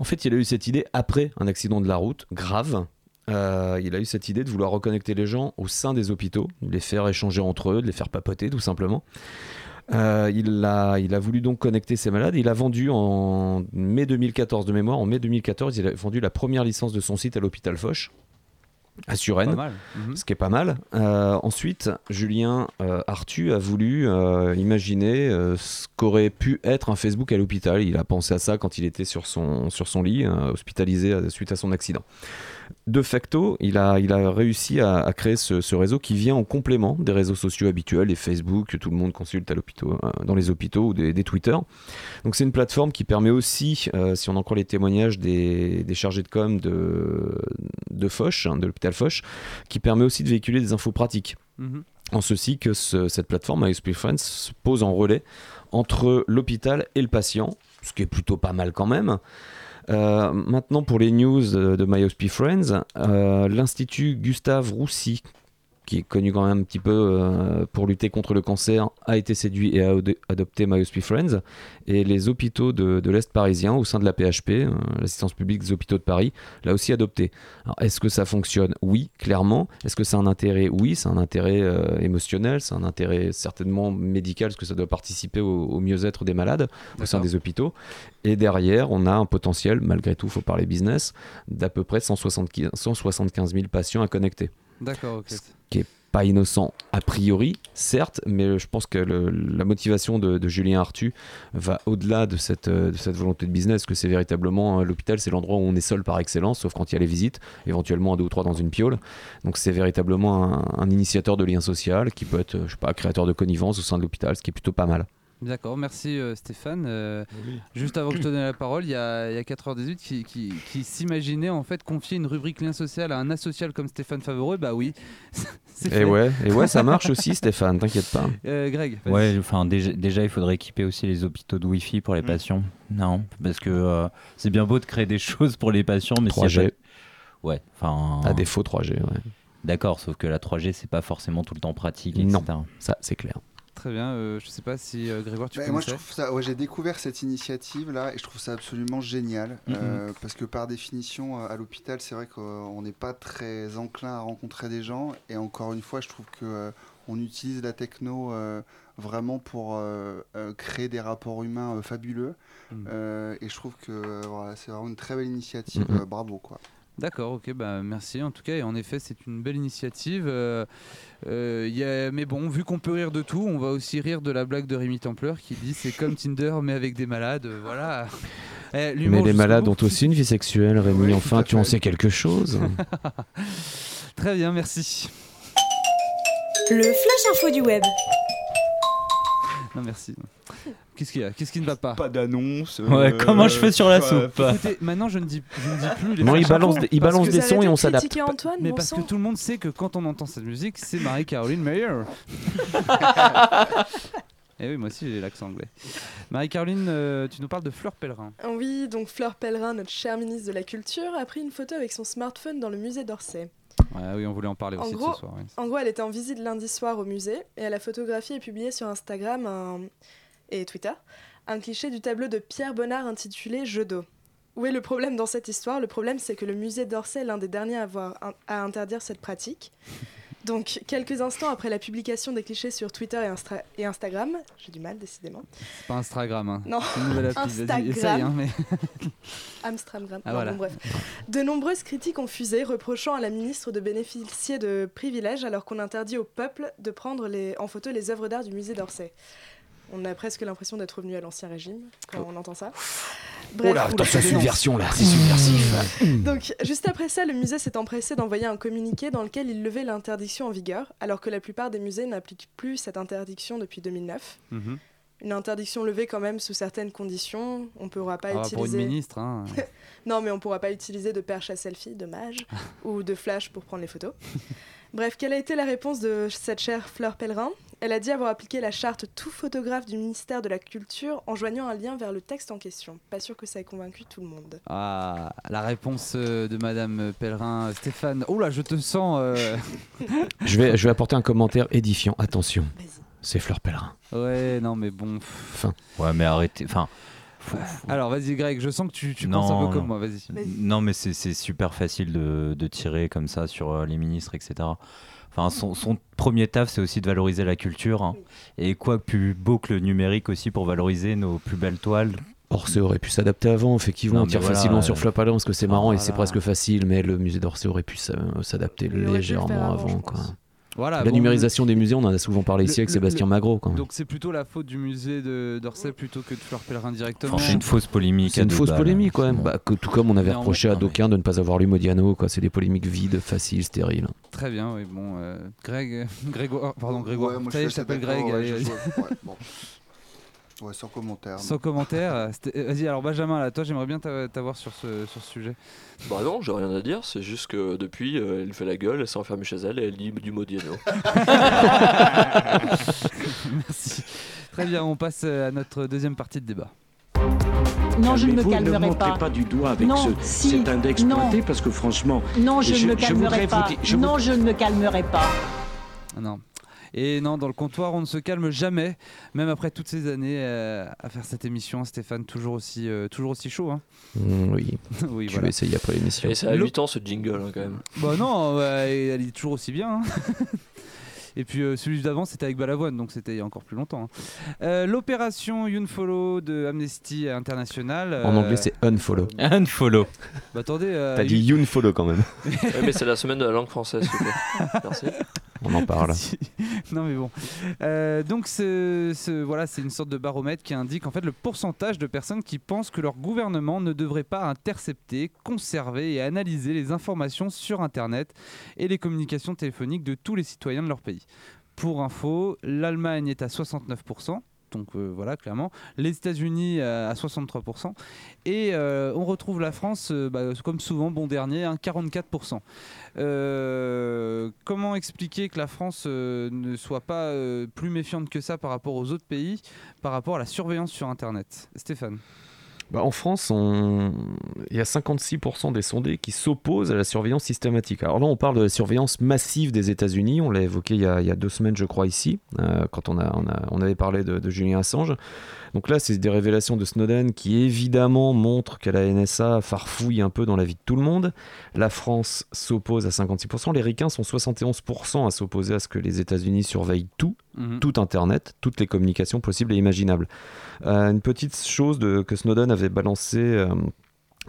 En fait, il a eu cette idée après un accident de la route grave. Euh, il a eu cette idée de vouloir reconnecter les gens au sein des hôpitaux, de les faire échanger entre eux, de les faire papoter tout simplement. Euh, il, a, il a voulu donc connecter ces malades. Il a vendu en mai 2014 de mémoire. En mai 2014, il a vendu la première licence de son site à l'hôpital Foch, à Suresnes. Mhm. ce qui est pas mal. Euh, ensuite, Julien euh, a voulu euh, imaginer ce qu'aurait pu être un Facebook à l'hôpital. Il a pensé à ça quand il était sur son, sur son lit, hospitalisé suite à son accident. De facto, il a, il a réussi à, à créer ce, ce réseau qui vient en complément des réseaux sociaux habituels, les Facebook que tout le monde consulte à l'hôpital, euh, dans les hôpitaux ou des, des Twitter. Donc c'est une plateforme qui permet aussi, euh, si on en croit les témoignages des, des chargés de com de, de Foch, hein, de l'hôpital Foch, qui permet aussi de véhiculer des infos pratiques. Mhm. En ceci que ce- cette plateforme, MyHospice Friends, se pose en relais entre l'hôpital et le patient, ce qui est plutôt pas mal quand même. Euh, maintenant, pour les news de, de Friends, euh, l'Institut Gustave Roussy, qui est connu quand même un petit peu euh, pour lutter contre le cancer, a été séduit et a ado- adopté My Hospice Friends. Et les hôpitaux de, de l'Est parisien, au sein de la PHP, euh, l'assistance publique des hôpitaux de Paris, l'a aussi adopté. Alors, est-ce que ça fonctionne? Oui, clairement. Est-ce que c'est un intérêt? Oui, c'est un intérêt euh, émotionnel, c'est un intérêt certainement médical, parce que ça doit participer au, au mieux-être des malades au sein des hôpitaux. Et derrière, on a un potentiel, malgré tout, il faut parler business, d'à peu près 175 175 000 patients à connecter. D'accord, ok. Ce qui est pas innocent a priori, certes, mais je pense que la motivation de, Julien Artu va au-delà de cette, euh, de cette volonté de business, que c'est véritablement euh, l'hôpital, c'est l'endroit où on est seul par excellence, sauf quand il y a les visites, éventuellement un, deux ou trois dans une piole. Donc c'est véritablement un, un initiateur de lien social qui peut être, euh, je sais pas, créateur de connivence au sein de l'hôpital, ce qui est plutôt pas mal. D'accord, merci euh, Stéphane. Euh, Juste avant que je te donne la parole, il y a, il y a 4h18 qui, qui, qui s'imaginait en fait confier une rubrique lien social à un asocial comme Stéphane Favoreux. Bah oui. (laughs) Et ouais, et ouais, ça (laughs) marche aussi, Stéphane, t'inquiète pas. Euh, Greg. Ouais, enfin déjà, déjà, il faudrait équiper aussi les hôpitaux de Wi-Fi pour les Mm. patients. Non, parce que euh, c'est bien beau de créer des (laughs) choses pour les patients, mais s'il y a 3G. pas- Ouais, enfin. À défaut 3G, ouais. D'accord, sauf que la 3G c'est pas forcément tout le temps pratique, Non. etc. Ça, c'est clair. Très bien, euh, je sais pas si euh, Grégoire tu Bah, moi, je trouve ça. Ouais, j'ai découvert cette initiative là et je trouve ça absolument génial Mhm. euh, parce que par définition, à l'hôpital, c'est vrai qu'on n'est pas très enclin à rencontrer des gens et encore une fois, je trouve que on utilise la techno vraiment pour créer des rapports humains fabuleux. Euh, et je trouve que voilà, c'est vraiment une très belle initiative. Mhm. euh, bravo quoi. D'accord, ok, bah merci en tout cas. Et en effet, c'est une belle initiative. Euh, euh, il y a- Mais bon, vu qu'on peut rire de tout, on va aussi rire de la blague de Rémi Templeur qui dit c'est comme Tinder mais avec des malades. euh, Voilà. (laughs) Eh, Mais les malades bout. ont aussi une vie sexuelle, Rémi. Oui, enfin, tu en sais quelque chose. (laughs) Très bien, merci. Le flash info du web. Non, merci. Qu'est-ce qu'il y a? Qu'est-ce qui ne va pas? Pas d'annonce. Ouais, comment je fais sur la soupe? Écoutez, maintenant je ne dis, je ne dis plus les Non, il balance des- il balance sons et on s'adapte. Mais bon parce sang. que tout le monde sait que quand on entend cette musique, c'est Marie-Caroline Meyer. (laughs) Et oui, moi aussi j'ai l'accent anglais. Marie-Caroline, euh, tu nous parles de Fleur Pellerin. Oui, donc Fleur Pellerin, notre chère ministre de la Culture, a pris une photo avec son smartphone dans le musée d'Orsay. Ouais, oui, on voulait en parler En aussi de ce soir. oui. En gros, elle était en visite lundi soir au musée et elle a photographié et publié sur Instagram un- et Twitter un cliché du tableau de Pierre Bonnard intitulé Jeu d'eau. Où est le problème dans cette histoire? Le problème, c'est que le musée d'Orsay est l'un des derniers à, avoir, à interdire cette pratique. Donc, quelques instants après la publication des clichés sur Twitter et, Instra- et Instagram, j'ai du mal décidément, C'est pas Instagram. Hein. Non. Instagram. essaye. Hein, mais... (laughs) Amstramgram. Ah, Non, voilà. bon, bref. De nombreuses critiques ont fusé, reprochant à la ministre de bénéficier de privilèges alors qu'on interdit au peuple de prendre les- en photo les œuvres d'art du musée d'Orsay. On a presque l'impression d'être revenu à l'ancien régime quand on entend ça. Oh là, on- attention, subversion là, c'est subversif. Donc, juste après ça, le musée s'est empressé d'envoyer un communiqué dans lequel il levait l'interdiction en vigueur, alors que la plupart des musées n'appliquent plus cette interdiction depuis 2009. Mhm. Une interdiction levée quand même sous certaines conditions. On ne pourra pas Ah, pour une utiliser. ministre, hein. (laughs) non, mais on pourra pas utiliser de perche à selfie, dommage, (laughs) ou de flash pour prendre les photos. Bref, quelle a été la réponse de cette chère Fleur Pellerin? Elle a dit avoir appliqué la charte tout photographe du ministère de la Culture en joignant un lien vers le texte en question. Pas sûr que ça ait convaincu tout le monde. Ah, la réponse euh, de Madame Pellerin. Stéphane, oh là, je te sens. euh, (laughs) Je vais, je vais apporter un commentaire édifiant. Attention, c'est Fleur Pellerin. Ouais, non, mais bon. Enfin. Ouais, mais arrêtez. Enfin. Alors, vas-y, Greg, je sens que tu, tu non, penses un peu comme moi, vas-y. Non, mais c'est c'est super facile de, de tirer comme ça sur euh, les ministres, etc. Enfin, son, son premier taf, c'est aussi de valoriser la culture. hein. Et quoi de plus beau que le numérique aussi pour valoriser nos plus belles toiles Orsay aurait pu s'adapter avant, effectivement. Non, on tire voilà, facilement euh, sur Pellerin parce que c'est marrant et c'est presque facile, mais le musée d'Orsay aurait pu s'a- s'adapter légèrement avant, avant. je quoi. Voilà, la bon, numérisation des musées, on en a souvent parlé Le- ici avec le- Sébastien le- Magro. Quand même. Donc, c'est plutôt la faute du musée d'Orsay plutôt que de Fleur Pellerin directement. C'est une fausse polémique. C'est une fausse balles, polémique quand même. Bah, que, tout comme on avait reproché à non, mais- d'aucuns de ne pas avoir lu Modiano. quoi. C'est des polémiques vides, faciles, stériles. Très bien, oui, bon. euh, Greg, (laughs) Grégoire, pardon, Grégoire. Ouais, moi, je t'appelle Greg. ouais, allez, je- vas-y. je- ouais, (laughs) bon. Ouais, sans commentaire. Sans commentaire. (laughs) euh, Vas-y, alors Benjamin, là, toi, j'aimerais bien t'a- t'avoir sur ce, sur ce sujet. Bah non, j'ai rien à dire, c'est juste que depuis, euh, elle fait la gueule, elle s'est enfermée chez elle et elle lit du Modiano. (laughs) Merci. Très bien, on passe euh, à notre deuxième partie de débat. Non, je ne me calmerai Ne montrez pas. pas du doigt avec Non, ce, si, cet index non. pointé parce que franchement. Non, je, ne me calmerai pas. dire- je non, je ne me calmerai pas. Ah Non. Et non, dans le comptoir, on ne se calme jamais, même après toutes ces années euh, à faire cette émission. Stéphane, toujours aussi, euh, toujours aussi chaud. Hein Mm, oui. (laughs) Oui, tu voilà. vas essayer après l'émission. Et à Le- 8 ans ce jingle hein, quand même. Bah non, ouais, elle est toujours aussi bien. hein. (laughs) Et puis euh, celui d'avant, c'était avec Balavoine, donc c'était il y a encore plus longtemps. hein. Euh, L'opération YounFollow de Amnesty International. En anglais, c'est unfollow. (laughs) Unfollow. Bah attendez. euh, T'as dit unfollow quand même. Ouais, mais c'est la semaine de la langue française, s'il vous plaît. Merci. On en parle. (laughs) non mais bon. Euh, donc voilà, c'est une sorte de baromètre qui indique en fait le pourcentage de personnes qui pensent que leur gouvernement ne devrait pas intercepter, conserver et analyser les informations sur Internet et les communications téléphoniques de tous les citoyens de leur pays. Pour info, l'Allemagne est à 69%. Donc euh, voilà, clairement. Les États-Unis euh, à 63%. Et euh, on retrouve la France, bah, comme souvent, bon dernier, hein, 44%. Euh, comment expliquer que la France ne soit pas plus méfiante que ça par rapport aux autres pays, par rapport à la surveillance sur Internet? Stéphane Bah, en France, il y a 56% des sondés qui s'opposent à la surveillance systématique. Alors là, on parle de la surveillance massive des États-Unis. On l'a évoqué il y, a, deux semaines, je crois, ici, euh, quand on avait parlé de, de Julien Assange. Donc là, c'est des révélations de Snowden qui évidemment montrent que la NSA farfouille un peu dans la vie de tout le monde. La France s'oppose à 56%. Les Ricains sont 71% à s'opposer à ce que les États-Unis surveillent tout, Mhm. tout Internet, toutes les communications possibles et imaginables. Euh, une petite chose de- que Snowden avait balancée euh,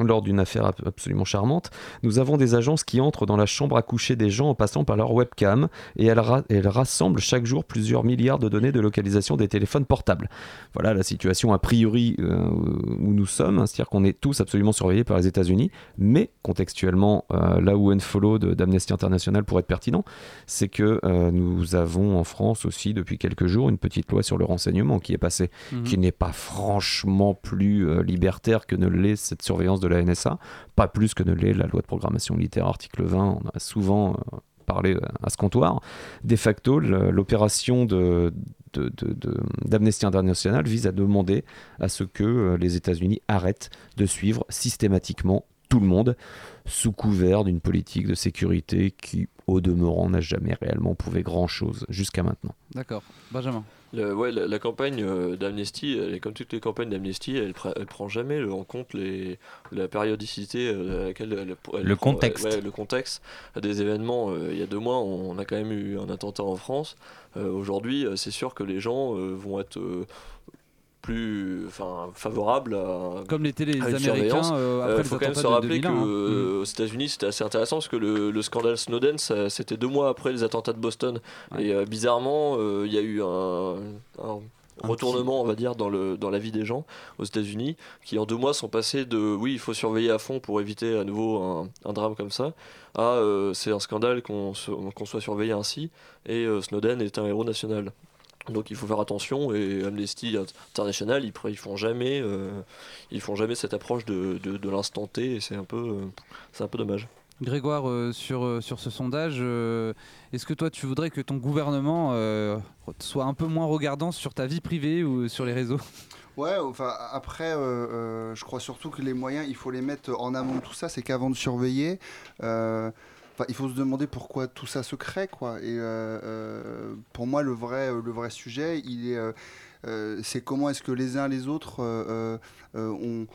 lors d'une affaire ab- absolument charmante, nous avons des agences qui entrent dans la chambre à coucher des gens en passant par leur webcam et elles, ra- elles rassemblent chaque jour plusieurs milliards de données de localisation des téléphones portables. Voilà la situation a priori euh, où nous sommes, c'est-à-dire qu'on est tous absolument surveillés par les États-Unis, mais contextuellement, euh, là où Unfollow de- d'Amnesty International pourrait être pertinent, c'est que euh, nous avons en France aussi depuis quelques jours une petite loi sur le renseignement qui est passée, Mhm. qui n'est pas franchement plus libertaire que ne l'est cette surveillance de la NSA, pas plus que ne l'est la loi de programmation militaire article 20, on a souvent euh, parlé euh, à ce comptoir. De facto, l'opération d'Amnesty International vise à demander à ce que euh, les États-Unis arrêtent de suivre systématiquement tout le monde sous couvert d'une politique de sécurité qui, au demeurant, n'a jamais réellement prouvé grand-chose jusqu'à maintenant. D'accord. Benjamin Le- ouais, la, la campagne euh, d'Amnesty, comme toutes les campagnes d'Amnesty, elle, elle prend jamais le- en compte les, la périodicité euh, à laquelle elle, elle Le prend- contexte. ouais, le contexte des événements. Euh, il y a deux mois, on, a quand même eu un attentat en France. Euh, Aujourd'hui, c'est sûr que les gens vont être plus enfin, favorables à. Comme l'étaient les Américains, euh, après Euh, les faut quand même se rappeler 2001, que hein. euh, aux États-Unis, c'était assez intéressant parce que le, le scandale Snowden, c'était deux mois après les attentats de Boston. Et euh, bizarrement, euh, il y a eu un, un- retournement, on va dire, dans, le, dans la vie des gens aux États-Unis, qui en deux mois sont passés de oui, il faut surveiller à fond pour éviter à nouveau un, un drame comme ça, à euh, c'est un scandale qu'on qu'on soit surveillé ainsi, et euh, Snowden est un héros national. Donc il faut faire attention et Amnesty International ils, ils font jamais euh, ils font jamais cette approche de, de, de l'instant T et c'est un peu euh, c'est un peu dommage. Grégoire, euh, sur, euh, sur ce sondage, euh, est-ce que toi tu voudrais que ton gouvernement euh, soit un peu moins regardant sur ta vie privée ou sur les réseaux? Ouais, enfin après, euh, euh, je crois surtout que les moyens, il faut les mettre en amont de tout ça. C'est qu'avant de surveiller, euh, il faut se demander pourquoi tout ça se crée, quoi. Et euh, euh, pour moi, le vrai, le vrai sujet, il est, euh, euh, c'est comment est-ce que les uns les autres, euh, euh, euh,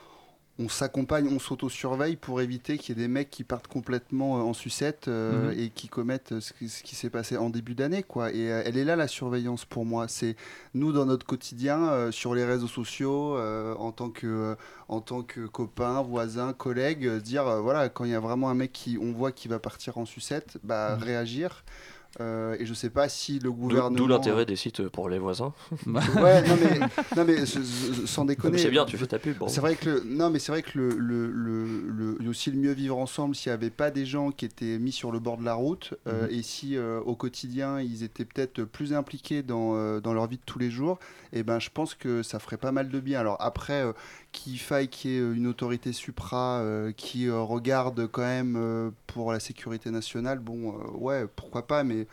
on s'accompagne, on s'auto-surveille pour éviter qu'il y ait des mecs qui partent complètement euh, en sucette euh, Mhm. et qui commettent euh, ce qui, s'est passé en début d'année. quoi. Et euh, elle est là la surveillance pour moi. C'est nous dans notre quotidien, euh, sur les réseaux sociaux, en, tant que, en tant que copain, voisin, collègue, dire voilà, quand il y a vraiment un mec qui on voit qui va partir en sucette, bah, Mhm. réagir. Euh, et je sais pas si le gouvernement. d'où l'intérêt des sites pour les voisins. (laughs) Ouais, non mais, non sans déconner. C'est bien, tu fais ta pub. C'est vrai que le, non mais c'est vrai que le, le, le, le- il y a aussi le mieux vivre ensemble s'il n'y avait pas des gens qui étaient mis sur le bord de la route euh, Mhm. et si euh, au quotidien ils étaient peut-être plus impliqués dans, euh, dans leur vie de tous les jours, et ben je pense que ça ferait pas mal de bien. Alors après euh, qu'il faille qu'il y ait une autorité supra euh, qui euh, regarde quand même euh, pour la sécurité nationale, bon euh, ouais pourquoi pas, mais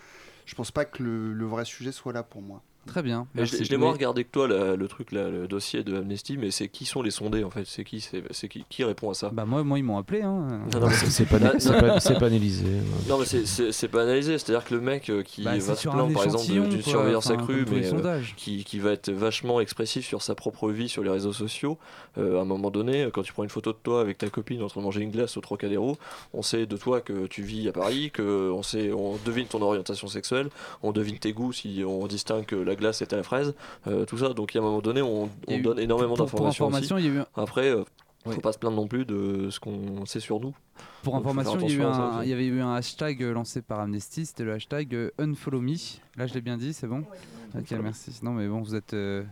je pense pas que le, le vrai sujet soit là pour moi. Très bien. Je merci. je l'ai moins regardé que toi le truc là, le dossier de Amnesty, mais c'est qui sont les sondés en fait? C'est qui c'est qui, qui répond à ça? Bah moi, moi ils m'ont appelé. Hein. Non, non, mais C'est pas- pas- pas analysé. Non, mais c'est- pas analysé. C'est-à-dire que le mec euh, qui Bah, va se sur un plaindre, par exemple, d'une surveillance enfin, accrue, mais euh, qui, qui va être vachement expressif sur sa propre vie sur les réseaux sociaux, euh, à un moment donné, quand tu prends une photo de toi avec ta copine en train de manger une glace au Trocadéro, on sait de toi que tu vis à Paris, que on sait, on devine ton orientation sexuelle, on devine tes goûts si on distingue que la glace est à la fraise, euh, tout ça. Donc, à un moment donné, on, Il y a eu- donne énormément pour- pour d'informations. information, aussi. il y a eu un- Après, euh, Oui. faut pas se plaindre non plus de ce qu'on sait sur nous. Pour Donc, information, il y, a un- il y avait eu un hashtag lancé par Amnesty, c'était le hashtag euh, Unfollow Me. Là, je l'ai bien dit, c'est bon Ok, merci. Non, mais bon, vous êtes. euh,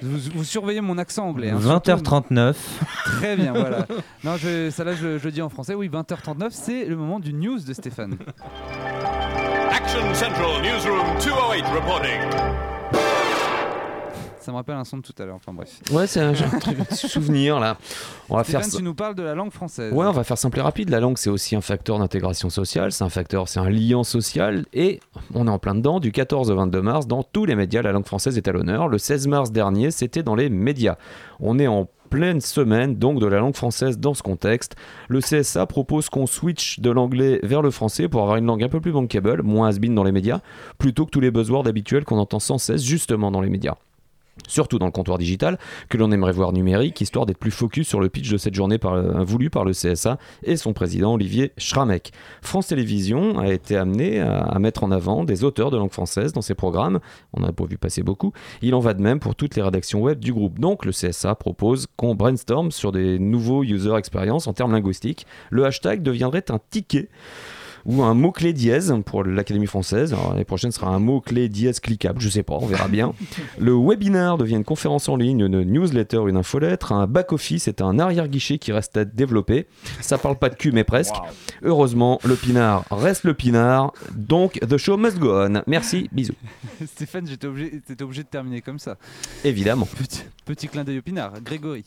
Vous, vous surveillez mon accent anglais. hein, surtout. 20h39. Très bien, voilà. (laughs) Non, je, ça là, je, je le dis en français. Oui, 20h39, c'est le moment du news de Stéphane. Action Central Newsroom 208 reporting. Ça me rappelle un son de tout à l'heure. Enfin bref. Ouais, c'est un, j'ai un truc de (laughs) souvenir là. On va Stéphane, faire ça. tu nous parles de la langue française. Ouais, on va faire simple et rapide. La langue, c'est aussi un facteur d'intégration sociale, c'est un facteur, c'est un liant social. Et on est en plein dedans. Du 14 au 22 mars, dans tous les médias, la langue française est à l'honneur. Le 16 mars dernier, c'était dans les médias. On est en pleine semaine donc de la langue française dans ce contexte. Le CSA propose qu'on switch de l'anglais vers le français pour avoir une langue un peu plus bankable, moins has dans les médias, plutôt que tous les buzzwords habituels qu'on entend sans cesse justement dans les médias surtout dans le comptoir digital, que l'on aimerait voir numérique, histoire d'être plus focus sur le pitch de cette journée par, euh, voulu par le CSA et son président Olivier Schramek. France Télévisions a été amené à, à mettre en avant des auteurs de langue française dans ses programmes, on n'a pas vu passer beaucoup, il en va de même pour toutes les rédactions web du groupe. Donc le CSA propose qu'on brainstorm sur des nouveaux user experience en termes linguistiques. Le hashtag deviendrait un ticket ou un mot-clé dièse pour l'Académie française. L'année prochaine sera un mot-clé dièse cliquable, je sais pas, on verra bien. (laughs) Le webinar devient une conférence en ligne, une newsletter, une infolettre. Un back-office est un arrière-guichet qui reste à développer. Ça parle pas de cul, mais presque. Heureusement, le pinard reste le pinard, donc the show must go on. Merci, bisous. (laughs) Stéphane, j'étais obligé, obligé de terminer comme ça. Évidemment. Petit, petit clin d'œil au pinard. Grégory.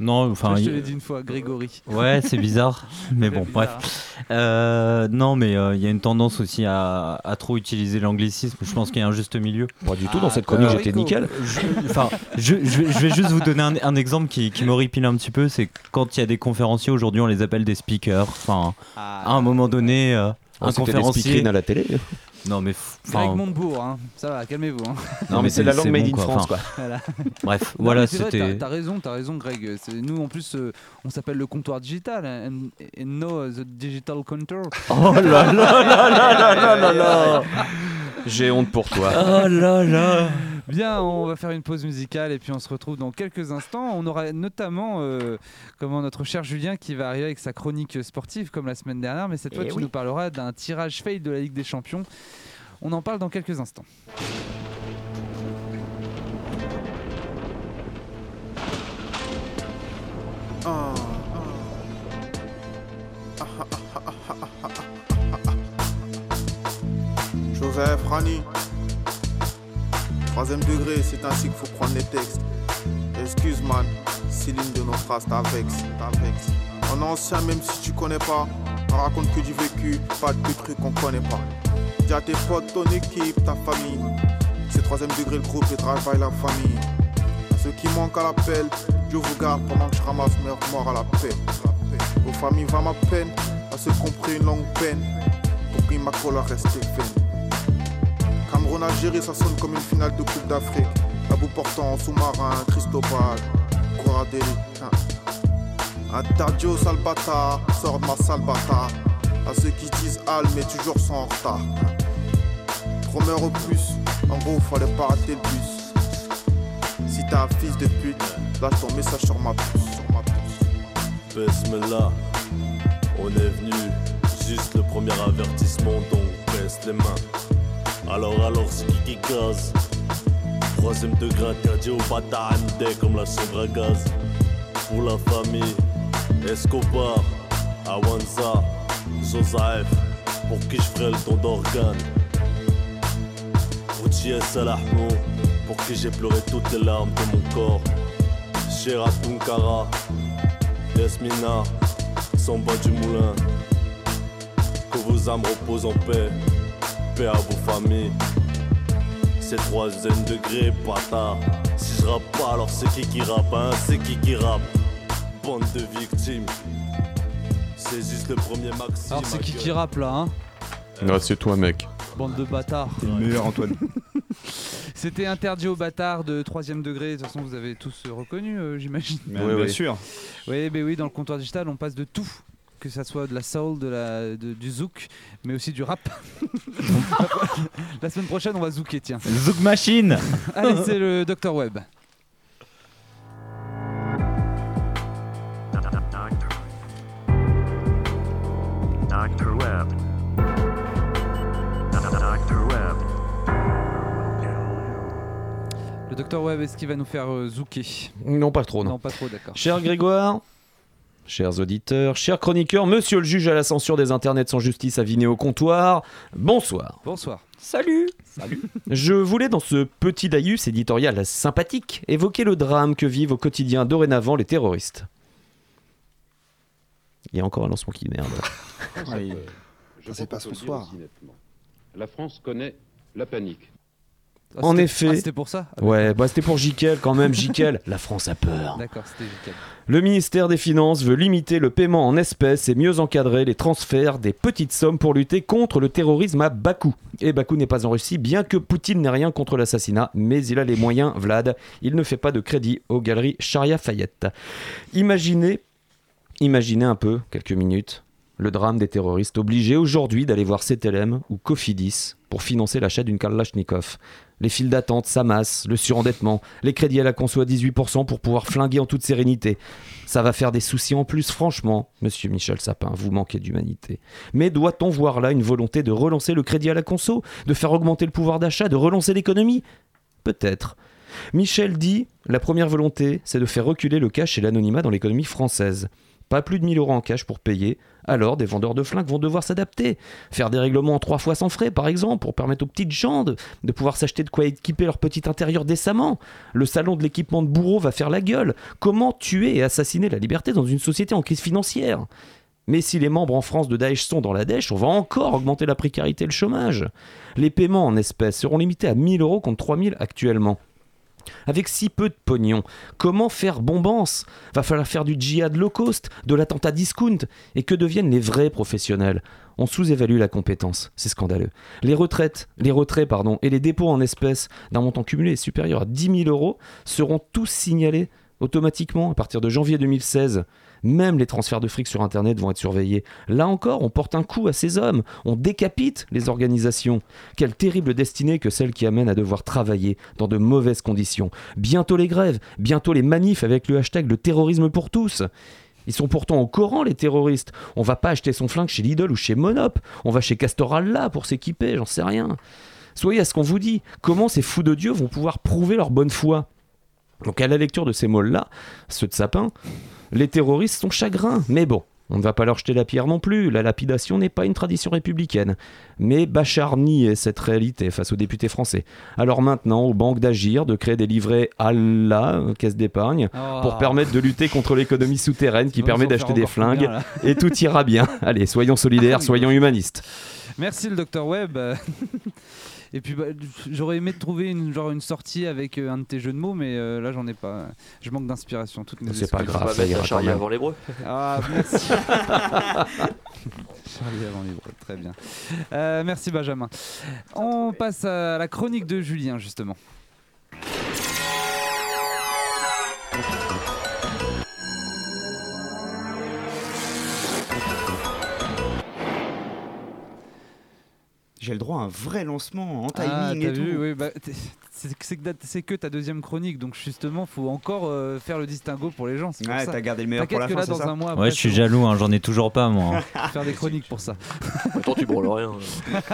Non, enfin. je te il- l'ai dit une fois, Grégory. (laughs) Ouais, c'est bizarre, mais bon, bizarre. bref. Euh, non, mais euh, il y a une tendance aussi à, à trop utiliser l'anglicisme. Je pense qu'il y a un juste milieu. Pas du tout, dans cette chronique, j'étais nickel. Je, (laughs) enfin, je, je vais- je vais juste vous donner un, un exemple qui, qui m'horripile un petit peu. C'est quand il y a des conférenciers aujourd'hui, on les appelle des speakers. Enfin, à un moment donné, euh, un conférencier. à la télé. Non, mais. Greg Montebourg, hein. ça va, calmez-vous. hein. Non, mais c'est la langue made in France, quoi. Voilà. (laughs) Bref, Non, voilà, c'était. T'as raison, t'as raison, Greg. Nous, en plus, euh, on s'appelle le comptoir digital. hein, And, and no, the digital counter. Oh là là là là là là là là (laughs) J'ai honte pour toi. Oh là là Bien, on va faire une pause musicale et puis on se retrouve dans quelques instants. On aura notamment euh, comment notre cher Julien qui va arriver avec sa chronique sportive comme la semaine dernière, mais cette eh fois tu nous parleras d'un tirage fail de la Ligue des Champions. On en parle dans quelques instants. Joseph Rani. Troisième degré, c'est ainsi qu'il faut prendre les textes. Excuse man, Céline de nos phrases, t'avex, t'avex. En ancien, même si tu connais pas, on raconte que du vécu, pas de trucs qu'on connaît pas. Dis à tes potes, ton équipe, ta famille. C'est troisième degré le groupe et travail la famille. Ceux qui manquent à l'appel, Dieu vous garde pendant que je ramasse mes morts à la paix. Aux familles va ma peine, à ceux qui ont pris une longue peine. Pour que ma couleur reste vaine. Cameroun Algérie, ça sonne comme une finale de Coupe d'Afrique. La bout portant en sous-marin, Cristobal, Coradeli. Hein. Tadio sale bâtard, sort de ma sale bâtard. À ceux qui disent Al, mais toujours sont en retard. Meurt au plus, en gros, fallait pas rater le bus. Si t'es un fils de pute, lâche ton message sur ma puce. Sur ma puce. On est venu, juste le premier avertissement, donc baisse les mains. Alors, alors, c'est qui qui gaz Troisième degré interdit au bâtard MD comme la chambre à gaz. Pour la famille, Escobar, Awanza, Joseph, pour qui je ferai le don d'organes. Pour J.S. Salahmo, pour qui j'ai pleuré toutes les larmes de mon corps. Shera Tunkara, Yasmina, Samba du Moulin. Que vos âmes reposent en paix, paix à vos familles. C'est troisième degré, bâtard. Si je rappe pas, alors c'est qui qui rappe, hein? C'est qui qui rappe? Bande de victimes. C'est juste le premier maxi. Alors c'est qui qui rappe là, hein? Non, c'est toi, mec. Bande de bâtards. T'es le meilleur, Antoine. (laughs) C'était interdit aux bâtards de 3 degré. De toute façon, vous avez tous euh, reconnu, euh, j'imagine. Mais Oui, bien oui. sûr. Oui, ben oui, dans le comptoir digital, on passe de tout. Que ça soit de la soul, de la, de- du zouk, mais aussi du rap. (laughs) la semaine prochaine, on va zouker, tiens. Zouk Machine Allez, c'est le Dr Web. Le Dr Web, est-ce qu'il va nous faire euh, zouker? Non, pas trop, non. Non, pas trop, d'accord. Cher Grégoire, chers auditeurs, chers chroniqueurs, monsieur le juge à la censure des internets sans justice à Viné au comptoir, bonsoir. Bonsoir. Salut Salut Je voulais dans ce petit daïus éditorial sympathique évoquer le drame que vivent au quotidien dorénavant les terroristes. Il y a encore un lancement qui merde. (laughs) Je c'est crois pas ce soir. La France connaît la panique. Ah, en effet. ah, c'était pour ça Ah, Ouais, bah c'était pour Jiquel quand même. (laughs) Jiquel, la France a peur. D'accord, c'était nickel. Le ministère des Finances veut limiter le paiement en espèces et mieux encadrer les transferts des petites sommes pour lutter contre le terrorisme à Bakou. Et Bakou n'est pas en Russie, bien que Poutine n'ait rien contre l'assassinat, mais il a les moyens, Vlad. Il ne fait pas de crédit aux galeries Charia Fayette. Imaginez, imaginez un peu, quelques minutes, le drame des terroristes obligés aujourd'hui d'aller voir CTLM ou Cofidis pour financer l'achat d'une Kalachnikov. Les files d'attente s'amassent, le surendettement, les crédits à la conso à 18% pour pouvoir flinguer en toute sérénité. Ça va faire des soucis en plus, franchement, monsieur Michel Sapin, vous manquez d'humanité. Mais doit-on voir là une volonté de relancer le crédit à la conso, de faire augmenter le pouvoir d'achat, de relancer l'économie? Peut-être. Michel dit la première volonté, c'est de faire reculer le cash et l'anonymat dans l'économie française. Pas plus de 1000 euros en cash pour payer, alors des vendeurs de flingues vont devoir s'adapter. Faire des règlements en trois fois sans frais, par exemple, pour permettre aux petites gens de, pouvoir s'acheter de quoi équiper leur petit intérieur décemment. Le salon de l'équipement de bourreau va faire la gueule. Comment tuer et assassiner la liberté dans une société en crise financière? Mais si les membres en France de Daesh sont dans la dèche, on va encore augmenter la précarité et le chômage. Les paiements en espèces seront limités à 1000 euros contre 3000 actuellement. Avec si peu de pognon, comment faire bombance? Va falloir faire du djihad low cost, de l'attentat discount, et que deviennent les vrais professionnels? On sous-évalue la compétence, c'est scandaleux. Les retraites, les retraits pardon, et les dépôts en espèces d'un montant cumulé supérieur à 10 000 euros seront tous signalés automatiquement à partir de janvier 2016. Même les transferts de fric sur Internet vont être surveillés. Là encore, on porte un coup à ces hommes, on décapite les organisations. Quelle terrible destinée que celle qui amène à devoir travailler dans de mauvaises conditions. Bientôt les grèves, bientôt les manifs avec le hashtag le terrorisme pour tous. Ils sont pourtant au Coran, les terroristes. On va pas acheter son flingue chez Lidl ou chez Monop. On va chez Castoralla pour s'équiper, j'en sais rien. Soyez à ce qu'on vous dit. Comment ces fous de Dieu vont pouvoir prouver leur bonne foi? Donc à la lecture de ces mots-là, ceux de Sapin, Les terroristes sont chagrins, mais bon. On ne va pas leur jeter la pierre non plus, la lapidation n'est pas une tradition républicaine. Mais Bachar niait cette réalité face aux députés français. Alors maintenant, aux banques d'agir, de créer des livrets Allah, caisse d'épargne, Oh. pour permettre de lutter contre l'économie souterraine qui permet d'acheter des flingues, et tout ira bien. Allez, soyons solidaires, (laughs) soyons humanistes. Merci le docteur Webb. (laughs) Et puis bah, j'aurais aimé trouver une, genre une sortie avec euh, un de tes jeux de mots, mais euh, là j'en ai pas. Je manque d'inspiration. Toutes mes C'est pas grave, Pas ça ira même. avant l'hébreu. Ah, merci. (laughs) Charlie avant l'hébreu, très bien. Euh, merci Benjamin. On passe à la chronique de Julien, justement. J'ai le droit à un vrai lancement en timing Ah, et t'as tout. vu, oui, bah, c'est que, ta deuxième chronique, donc justement, faut encore euh, faire le distingo pour les gens. pour Ouais, t'as gardé le meilleur pour la que fin, là, dans ça un mois, Ouais, je suis jaloux, hein, j'en ai toujours pas moi. hein. (laughs) faire des chroniques pour ça. (laughs) Attends, tu brûles rien.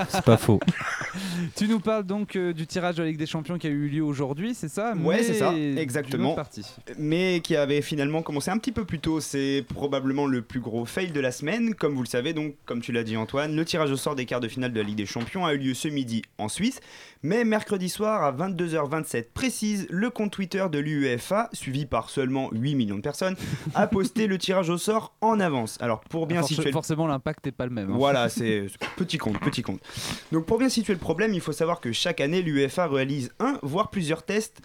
C'est pas faux. (laughs) Tu nous parles donc euh, du tirage de la Ligue des Champions qui a eu lieu aujourd'hui, c'est ça? Ouais, c'est ça, exactement. partie. Mais qui avait finalement commencé un petit peu plus tôt. C'est probablement le plus gros fail de la semaine. Comme vous le savez, donc, comme tu l'as dit Antoine, le tirage au sort des quarts de finale de la Ligue des Champions a eu lieu ce midi en Suisse. Mais mercredi soir à 22h27 précise, le compte Twitter de l'UEFA, suivi par seulement 8 millions de personnes, a posté le tirage au sort en avance. Alors pour bien Force- situer Forcément, l'impact n'est pas le même. hein. voilà, c'est (laughs) c'est petit compte, petit compte. Donc pour bien situer le problème, il faut savoir que chaque année, l'UEFA réalise un, voire plusieurs tests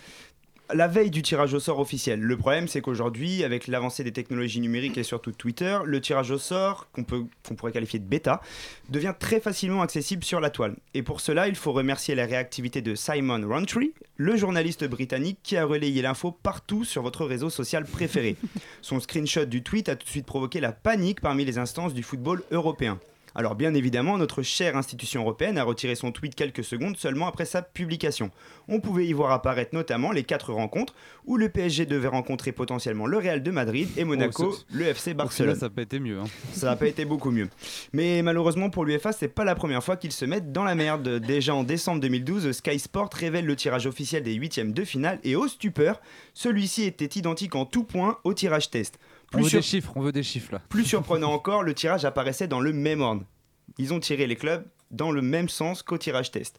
la veille du tirage au sort officiel. Le problème, c'est qu'aujourd'hui, avec l'avancée des technologies numériques et surtout Twitter, le tirage au sort, qu'on peut- qu'on pourrait qualifier de bêta, devient très facilement accessible sur la toile. Et pour cela, il faut remercier la réactivité de Simon Rowntree, le journaliste britannique qui a relayé l'info partout sur votre réseau social préféré. (laughs) Son screenshot du tweet a tout de suite provoqué la panique parmi les instances du football européen. Alors bien évidemment, notre chère institution européenne a retiré son tweet quelques secondes seulement après sa publication. On pouvait y voir apparaître notamment les quatre rencontres où le PSG devait rencontrer potentiellement le Real de Madrid et Monaco, Oh, le FC Barcelone. ça n'a pas été mieux. hein. Ça n'a pas été beaucoup mieux. Mais malheureusement pour l'UEFA, c'est pas la première fois qu'ils se mettent dans la merde. Déjà en décembre 2012, Sky Sport révèle le tirage officiel des huitièmes de finale et au stupeur, celui-ci était identique en tout point au tirage test. On Plus veut sur- des chiffres, on veut des chiffres là. plus (laughs) surprenant encore, le tirage apparaissait dans le même ordre. Ils ont tiré les clubs dans le même sens qu'au tirage test.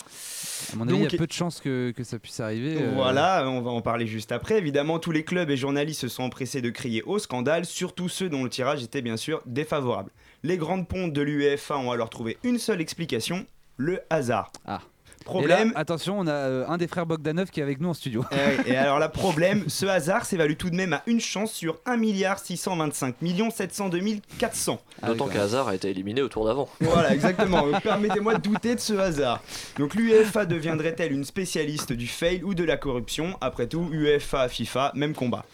À mon avis, il y a peu de chances que, que ça puisse arriver. euh, Voilà, on va en parler juste après. Évidemment, tous les clubs et journalistes se sont empressés de crier au scandale, surtout ceux dont le tirage était bien sûr défavorable. Les grandes pontes de l'UEFA ont alors trouvé une seule explication, le hasard. Ah. Problème, Et là, attention, on a euh, un des frères Bogdanov qui est avec nous en studio. Eh et alors la (laughs) problème, ce hasard s'évalue tout de même à une chance sur 1 milliard 625 702 400. D'autant qu'Hazard a été éliminé au tour d'avant. Voilà, (laughs) exactement. Donc, Permettez-moi de douter de ce hasard. Donc l'UEFA deviendrait-elle une spécialiste du fail ou de la corruption Après tout, UEFA, FIFA, même combat.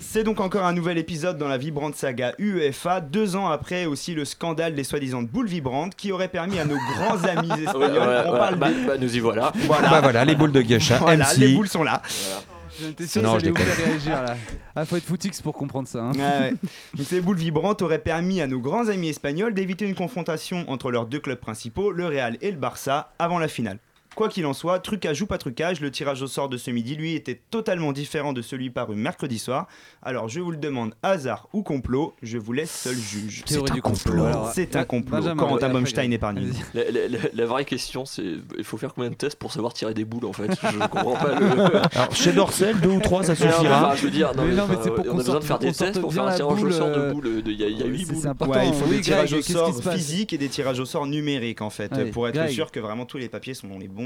C'est- donc encore un nouvel épisode dans la vibrante saga UEFA, deux ans après aussi le scandale des soi-disant boules vibrantes qui aurait permis à nos grands (laughs) amis espagnols, Ouais, ouais, parle bah, des- bah, nous y voilà. (laughs) Voilà. Bah voilà, les boules de Geisha, Voilà, MC. les boules sont là. J'étais sûr que Non, ça je allait vous déconne. faire réagir là. Ah, faut être footix pour comprendre ça. hein. Ouais, ouais. Ces boules vibrantes auraient permis à nos grands amis espagnols d'éviter une confrontation entre leurs deux clubs principaux, le Real et le Barça, avant la finale. Quoi qu'il en soit, trucage ou pas trucage, le tirage au sort de ce midi, lui, était totalement différent de celui paru mercredi soir. Alors je vous le demande, hasard ou complot, je vous laisse seul juge. Théorie du complot. C'est un Ba- complot. Corentin Baumstein épargne. La, la- la- la vraie question, c'est il faut faire combien de tests pour savoir tirer des boules en fait? Je comprends pas le. (laughs) Alors, chez Dorcel, deux ou trois, ça (laughs) Non, mais suffira. enfin, je veux dire, non, Mais mais, non, pour on a besoin de faire des tests pour faire un tirage au sort de euh, boules. Il y a- il y a 8 c'est- boules. c'est important. Ouais, il faut des tirages au sort physiques et des tirages au sort numériques en fait, pour être sûr que vraiment tous les papiers sont les bons.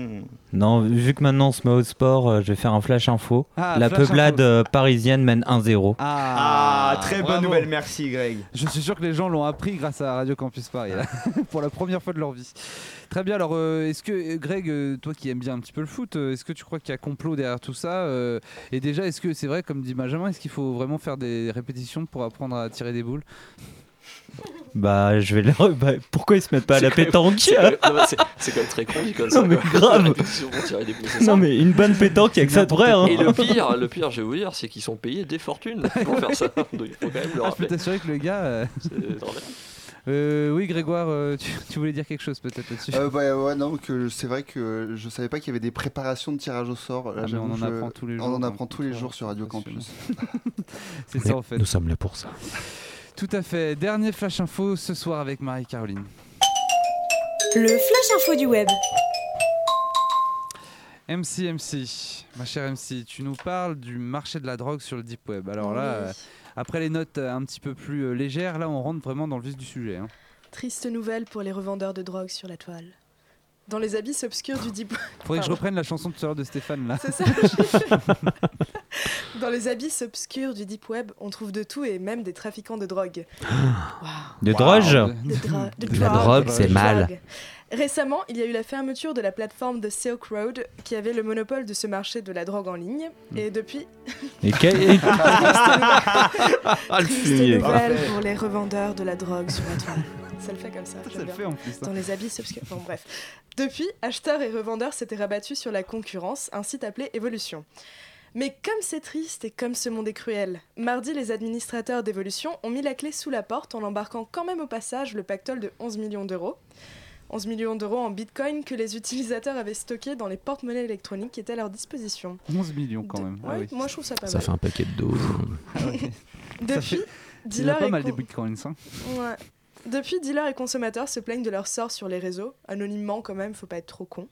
Non, vu que maintenant on se met au sport, euh, je vais faire un flash info. Ah, La flash peuplade info. euh, parisienne mène 1-0. Ah, très bonne bravo. nouvelle, merci Greg. Je suis sûr que les gens l'ont appris grâce à Radio Campus Paris là, (laughs) pour la première fois de leur vie. Très bien. Alors, euh, est-ce que Greg, euh, toi qui aimes bien un petit peu le foot, euh, est-ce que tu crois qu'il y a complot derrière tout ça euh, Et déjà, est-ce que c'est vrai, comme dit Benjamin, est-ce qu'il faut vraiment faire des répétitions pour apprendre à tirer des boules? Bah, je vais leur... bah, pourquoi ils se mettent pas à la pétanque (laughs) c'est quand même- c'est- quand très con dit comme (laughs) ça. Non, mais quoi. grave. Répétition pour tirer des boules, c'est ça. Non, mais une bonne pétanque, il y a que ça de vrai. Hein. Et le (laughs) pire, le pire, je vais vous dire, c'est qu'ils sont payés des fortunes pour faire ça. Donc il faut quand même le Ah, je peux rappeler. t'assurer que le gars. euh, C'est. Euh, oui, Grégoire, euh, tu, tu voulais dire quelque chose peut-être là-dessus Euh, bah, ouais, non, que c'est vrai que je savais pas qu'il y avait des préparations de tirage au sort. Là, Ah, mais j'avoue, on en je- apprend tous les jours, On en donc apprend tous les jours sur Radio Campus. C'est ça en fait. Nous sommes là pour ça. Tout à fait. Dernier flash info ce soir avec Marie-Caroline. Le flash info du web. MC, MC, ma chère MC, tu nous parles du marché de la drogue sur le Deep Web. Alors là, Oui. euh, après les notes un petit peu plus euh, légères, là on rentre vraiment dans le vif du sujet. hein. Triste nouvelle pour les revendeurs de drogue sur la toile. Dans les abysses obscurs du deep (laughs) Faudrait que je reprenne la chanson de tout à l'heure de Stéphane là. C'est ça. (laughs) Dans les abysses obscurs du deep web, on trouve de tout et même des trafiquants de drogue. De drogue De, dro- de La drogue, c'est mal. Récemment, il y a eu la fermeture de la plateforme de Silk Road qui avait le monopole de ce marché de la drogue en ligne. Et depuis. (laughs) Et quel- Ah, le fumier. pour les revendeurs de la drogue sur la toile. Ça le fait comme ça. Ça le bien. fait en plus, hein. Dans les abysses obscurs. Bon, bref. Depuis, acheteurs et revendeurs s'étaient rabattus sur la concurrence, un site appelé Evolution. Mais comme c'est triste et comme ce monde est cruel, mardi, les administrateurs d'Evolution ont mis la clé sous la porte en embarquant quand même au passage le pactole de 11 millions d'euros. 11 millions d'euros en bitcoin que les utilisateurs avaient stockés dans les porte-monnaies électroniques qui étaient à leur disposition. 11 millions quand même. ah oui. moi je trouve ça pas Ça mal. fait un paquet de doses. (laughs) Ça Depuis, fait- Il y a pas mal con- des bitcoins. Hein. Ouais. Depuis, dealers et consommateurs se plaignent de leur sort sur les réseaux, anonymement quand même, faut pas être trop con.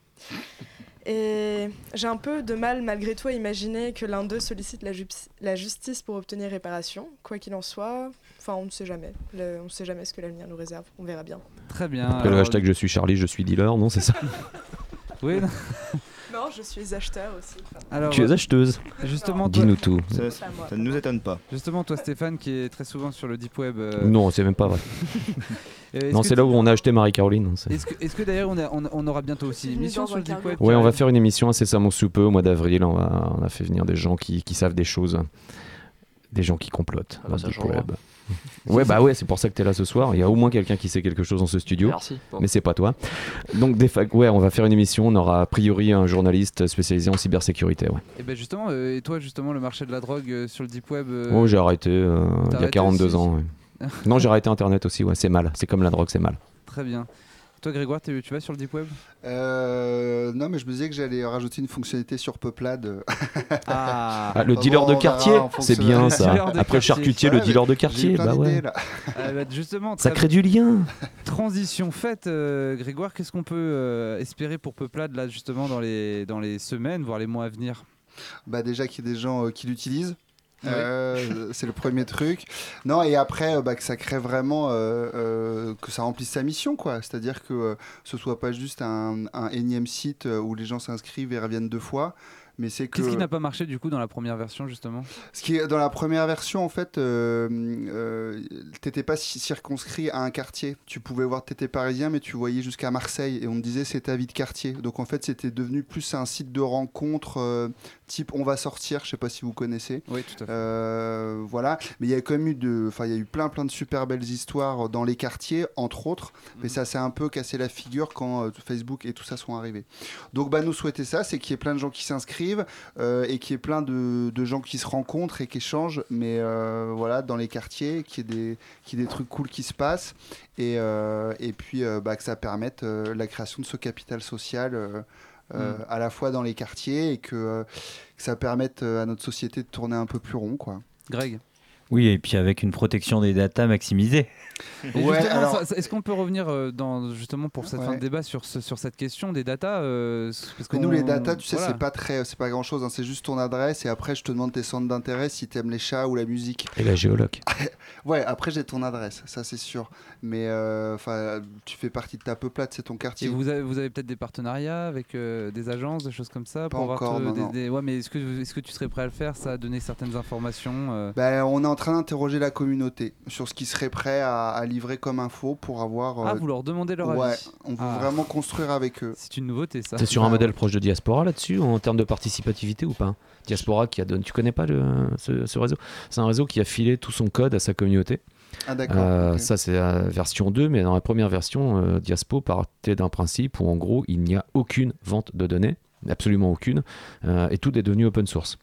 Et j'ai un peu de mal malgré tout à imaginer que l'un d'eux sollicite la, justice pour obtenir réparation. Quoi qu'il en soit, enfin on ne sait jamais. Le- on ne sait jamais ce que l'avenir nous réserve. On verra bien. Très bien. Après le hashtag je suis Charlie, je suis dealer, non, c'est ça? (laughs) Oui, non. (laughs) Non, je suis acheteur aussi. Enfin, Alors, Tu es acheteuse Justement, toi- Dis-nous tout. Ça, ne nous étonne pas. Justement, toi Stéphane, qui est très souvent sur le deep web. euh, Non, c'est même pas vrai. (laughs) euh, Non, c'est là où on a acheté Marie-Caroline. c'est- Est-ce que, d'ailleurs on, a- on, on aura bientôt aussi une émission sur le deep web Ouais, on va faire une émission incessamment sous peu au mois d'avril. On, a fait venir des gens qui, qui savent des choses. Des gens qui complotent Ah bah, ça. (laughs) Ouais, bah ouais, c'est pour ça que t'es là ce soir. Il y a au moins quelqu'un qui sait quelque chose dans ce studio. Merci. Bon. Mais c'est pas toi. Donc, des fac- ouais, on va faire une émission. On aura a priori un journaliste spécialisé en cybersécurité. Ouais. Et ben justement, euh, et toi justement, le marché de la drogue euh, sur le deep web. euh, Oh, j'ai arrêté euh, il y a arrêté 42 aussi ans. ouais. (laughs) non, j'ai arrêté Internet aussi. Ouais, c'est mal. C'est comme la drogue, c'est mal. Très bien. Toi Grégoire, tu vas sur le deep web? Euh, non, mais je me disais que j'allais rajouter une fonctionnalité sur Peuplade. Ah, (laughs) Ah, le Bah dealer bon, (laughs) de quartier, c'est bien ça. Après le charcutier, le dealer de quartier, bah ouais. Ah, bah, justement, Ça crée du lien. transition faite, euh, Grégoire, qu'est-ce qu'on peut euh, espérer pour Peuplade là justement dans les, dans les semaines, voire les mois à venir? Bah déjà qu'il y ait des gens euh, qui l'utilisent. Oui. Euh, c'est le premier truc. Non, et après, euh, bah, que ça crée vraiment, euh, euh, que ça remplisse sa mission, quoi. C'est-à-dire que ce soit pas juste un, un énième site où les gens s'inscrivent et reviennent deux fois, mais c'est que. Qu'est-ce qui n'a pas marché du coup dans la première version justement? Ce qui est dans la première version, en fait, t'étais pas ci- circonscrit à un quartier. Tu pouvais voir, t'étais parisien, mais tu voyais jusqu'à Marseille et on te disait c'est ta vie de quartier. Donc en fait, c'était devenu plus un site de rencontre type on va sortir. Je sais pas si vous connaissez. Oui, tout à fait. Euh, voilà, mais il y a quand même eu de, enfin il y a eu plein plein de super belles histoires dans les quartiers, entre autres. Mais ça s'est un peu cassé la figure quand euh, Facebook et tout ça sont arrivés. Donc bah nous souhaiter ça, c'est qu'il y ait plein de gens qui s'inscrivent euh, et qu'il y ait plein de, de gens qui se rencontrent et qui échangent, mais voilà dans les quartiers, qu'il y ait des, qu'il y ait des trucs cool qui se passent et, et puis bah, que ça permette la création de ce capital social. Euh, Mm. à la fois dans les quartiers et que, euh, que ça permette euh, à notre société de tourner un peu plus rond quoi. Greg? Oui, et puis avec une protection des datas maximisée. Et Ouais, alors- est-ce qu'on peut revenir euh, dans, justement pour cette fin de débat sur, ce- sur cette question des datas euh, parce nous, les datas, tu sais, voilà. c'est pas très, c'est pas grand chose. c'est juste ton adresse et après, je te demande tes centres d'intérêt si t'aimes les chats ou la musique. Et la géologue. (laughs) Ouais, après, j'ai ton adresse, ça c'est sûr. Mais euh, enfin, tu fais partie de ta peuplade, c'est ton Et quartier. vous avez, vous avez peut-être des partenariats avec euh, des agences, des choses comme ça Pas pour avoir encore, te- non, des, non. des- Ouais, mais est-ce que, est-ce que tu serais prêt à le faire Ça, à donner certaines informations euh, Ben, on est en train d'interroger la communauté sur ce qui serait prêt à, à livrer comme info pour avoir. Ah, euh, vous leur demandez leur ouais, avis on veut Ah. vraiment construire avec eux. C'est une nouveauté, ça. T'es sur Bah un modèle proche de Diaspora là-dessus, en termes de participativité ou pas? Diaspora qui a donné. Tu connais pas le- ce, ce réseau? C'est un réseau qui a filé tout son code à sa communauté. Ah, d'accord. Euh, ok. Ça, c'est la version 2, mais dans la première version, euh, Diaspo partait d'un principe où en gros, il n'y a aucune vente de données, absolument aucune, euh, et tout est devenu open source.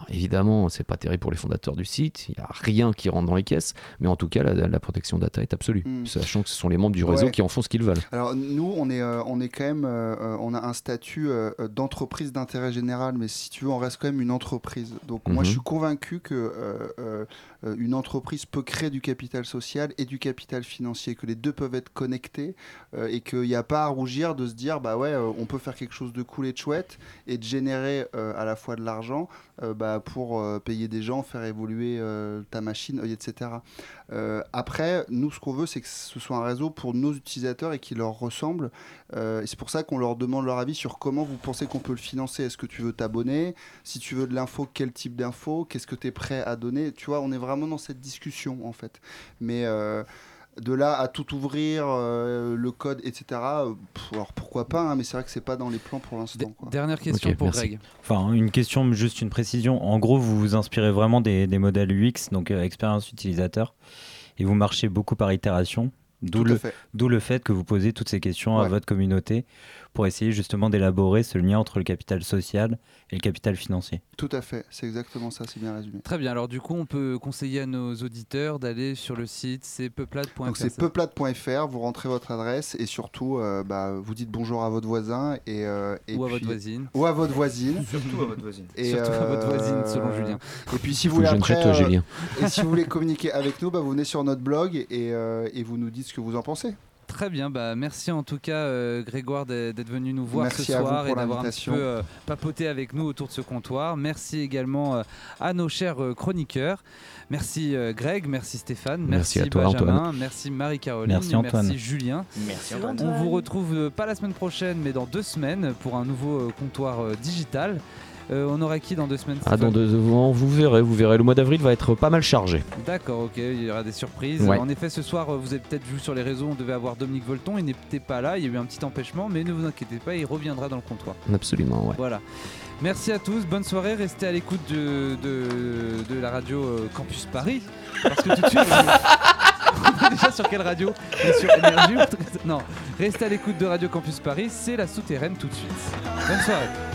Alors, évidemment, c'est pas terrible pour les fondateurs du site, il n'y a rien qui rentre dans les caisses, mais en tout cas, la, la protection data est absolue, Mm. sachant que ce sont les membres du réseau Ouais. qui en font ce qu'ils veulent. Alors nous, on est, euh, on est quand même, euh, euh, on a un statut euh, d'entreprise d'intérêt général, mais si tu veux, on reste quand même une entreprise. Donc moi, Mhm. je suis convaincu que une entreprise peut créer du capital social et du capital financier, que les deux peuvent être connectés et qu'il n'y a pas à rougir de se dire, bah ouais, on peut faire quelque chose de cool et de chouette et de générer à la fois de l'argent bah, pour euh, payer des gens, faire évoluer euh, ta machine, euh, etc. Euh, après, nous, ce qu'on veut, c'est que ce soit un réseau pour nos utilisateurs et qui leur ressemble. Euh, et c'est pour ça qu'on leur demande leur avis sur comment vous pensez qu'on peut le financer. Est-ce que tu veux t'abonner? Si tu veux de l'info, quel type d'info? Qu'est-ce que tu es prêt à donner? Tu vois, on est vraiment dans cette discussion, en fait. Mais euh, de là à tout ouvrir, euh, le code, etc., pff, alors pourquoi pas hein, Mais c'est vrai que c'est pas dans les plans pour l'instant. Dernière question pour merci. Greg. Enfin, une question, juste une précision. En gros, vous vous inspirez vraiment des, des modèles UX, donc euh, expérience utilisateur, et vous marchez beaucoup par itération. D'où Tout à le, fait. d'où le fait que vous posez toutes ces questions à votre communauté pour essayer justement d'élaborer ce lien entre le capital social et le capital financier. Tout à fait, c'est exactement ça, c'est bien résumé. Très bien, alors du coup, on peut conseiller à nos auditeurs d'aller sur le site, c'est peuplade.fr. Donc c'est peuplade.fr, vous rentrez votre adresse et surtout euh, bah, vous dites bonjour à votre voisin et, euh, et Ou à puis- votre voisine. Ou à votre voisine. Surtout à votre voisine. Et, Surtout à votre euh, voisine, selon Julien. Et puis si vous voulez après, toi, euh, Julien. et si vous voulez communiquer avec nous, bah, vous venez sur notre blog et, euh, et vous nous dites ce que vous en pensez. Très bien, bah merci en tout cas euh, Grégoire d'être venu nous voir Merci ce soir et d'avoir un petit peu euh, papoté avec nous autour de ce comptoir. Merci également euh, à nos chers euh, chroniqueurs. Merci euh, Greg, merci Stéphane, Merci merci, à toi, Benjamin, Antoine. merci Marie-Caroline, Merci, Antoine. merci Julien. Merci Antoine. On vous retrouve euh, pas la semaine prochaine mais dans deux semaines pour un nouveau euh, comptoir euh, digital. Euh, on aura qui dans deux semaines Ah, dans deux vous verrez, vous verrez, le mois d'avril va être pas mal chargé. D'accord, ok, il y aura des surprises. Ouais. En effet, ce soir, vous avez peut-être vu sur les réseaux, on devait avoir Dominique Volton, il n'était pas là, il y a eu un petit empêchement, mais ne vous inquiétez pas, il reviendra dans le comptoir. Absolument, ouais. Voilà. Merci à tous, bonne soirée, restez à l'écoute de, de, de la radio euh, Campus Paris. Parce que tout de suite, (laughs) déjà sur quelle radio? Sur Énergie (laughs) Non, restez à l'écoute de Radio Campus Paris, c'est la souterraine tout de suite. Bonne soirée.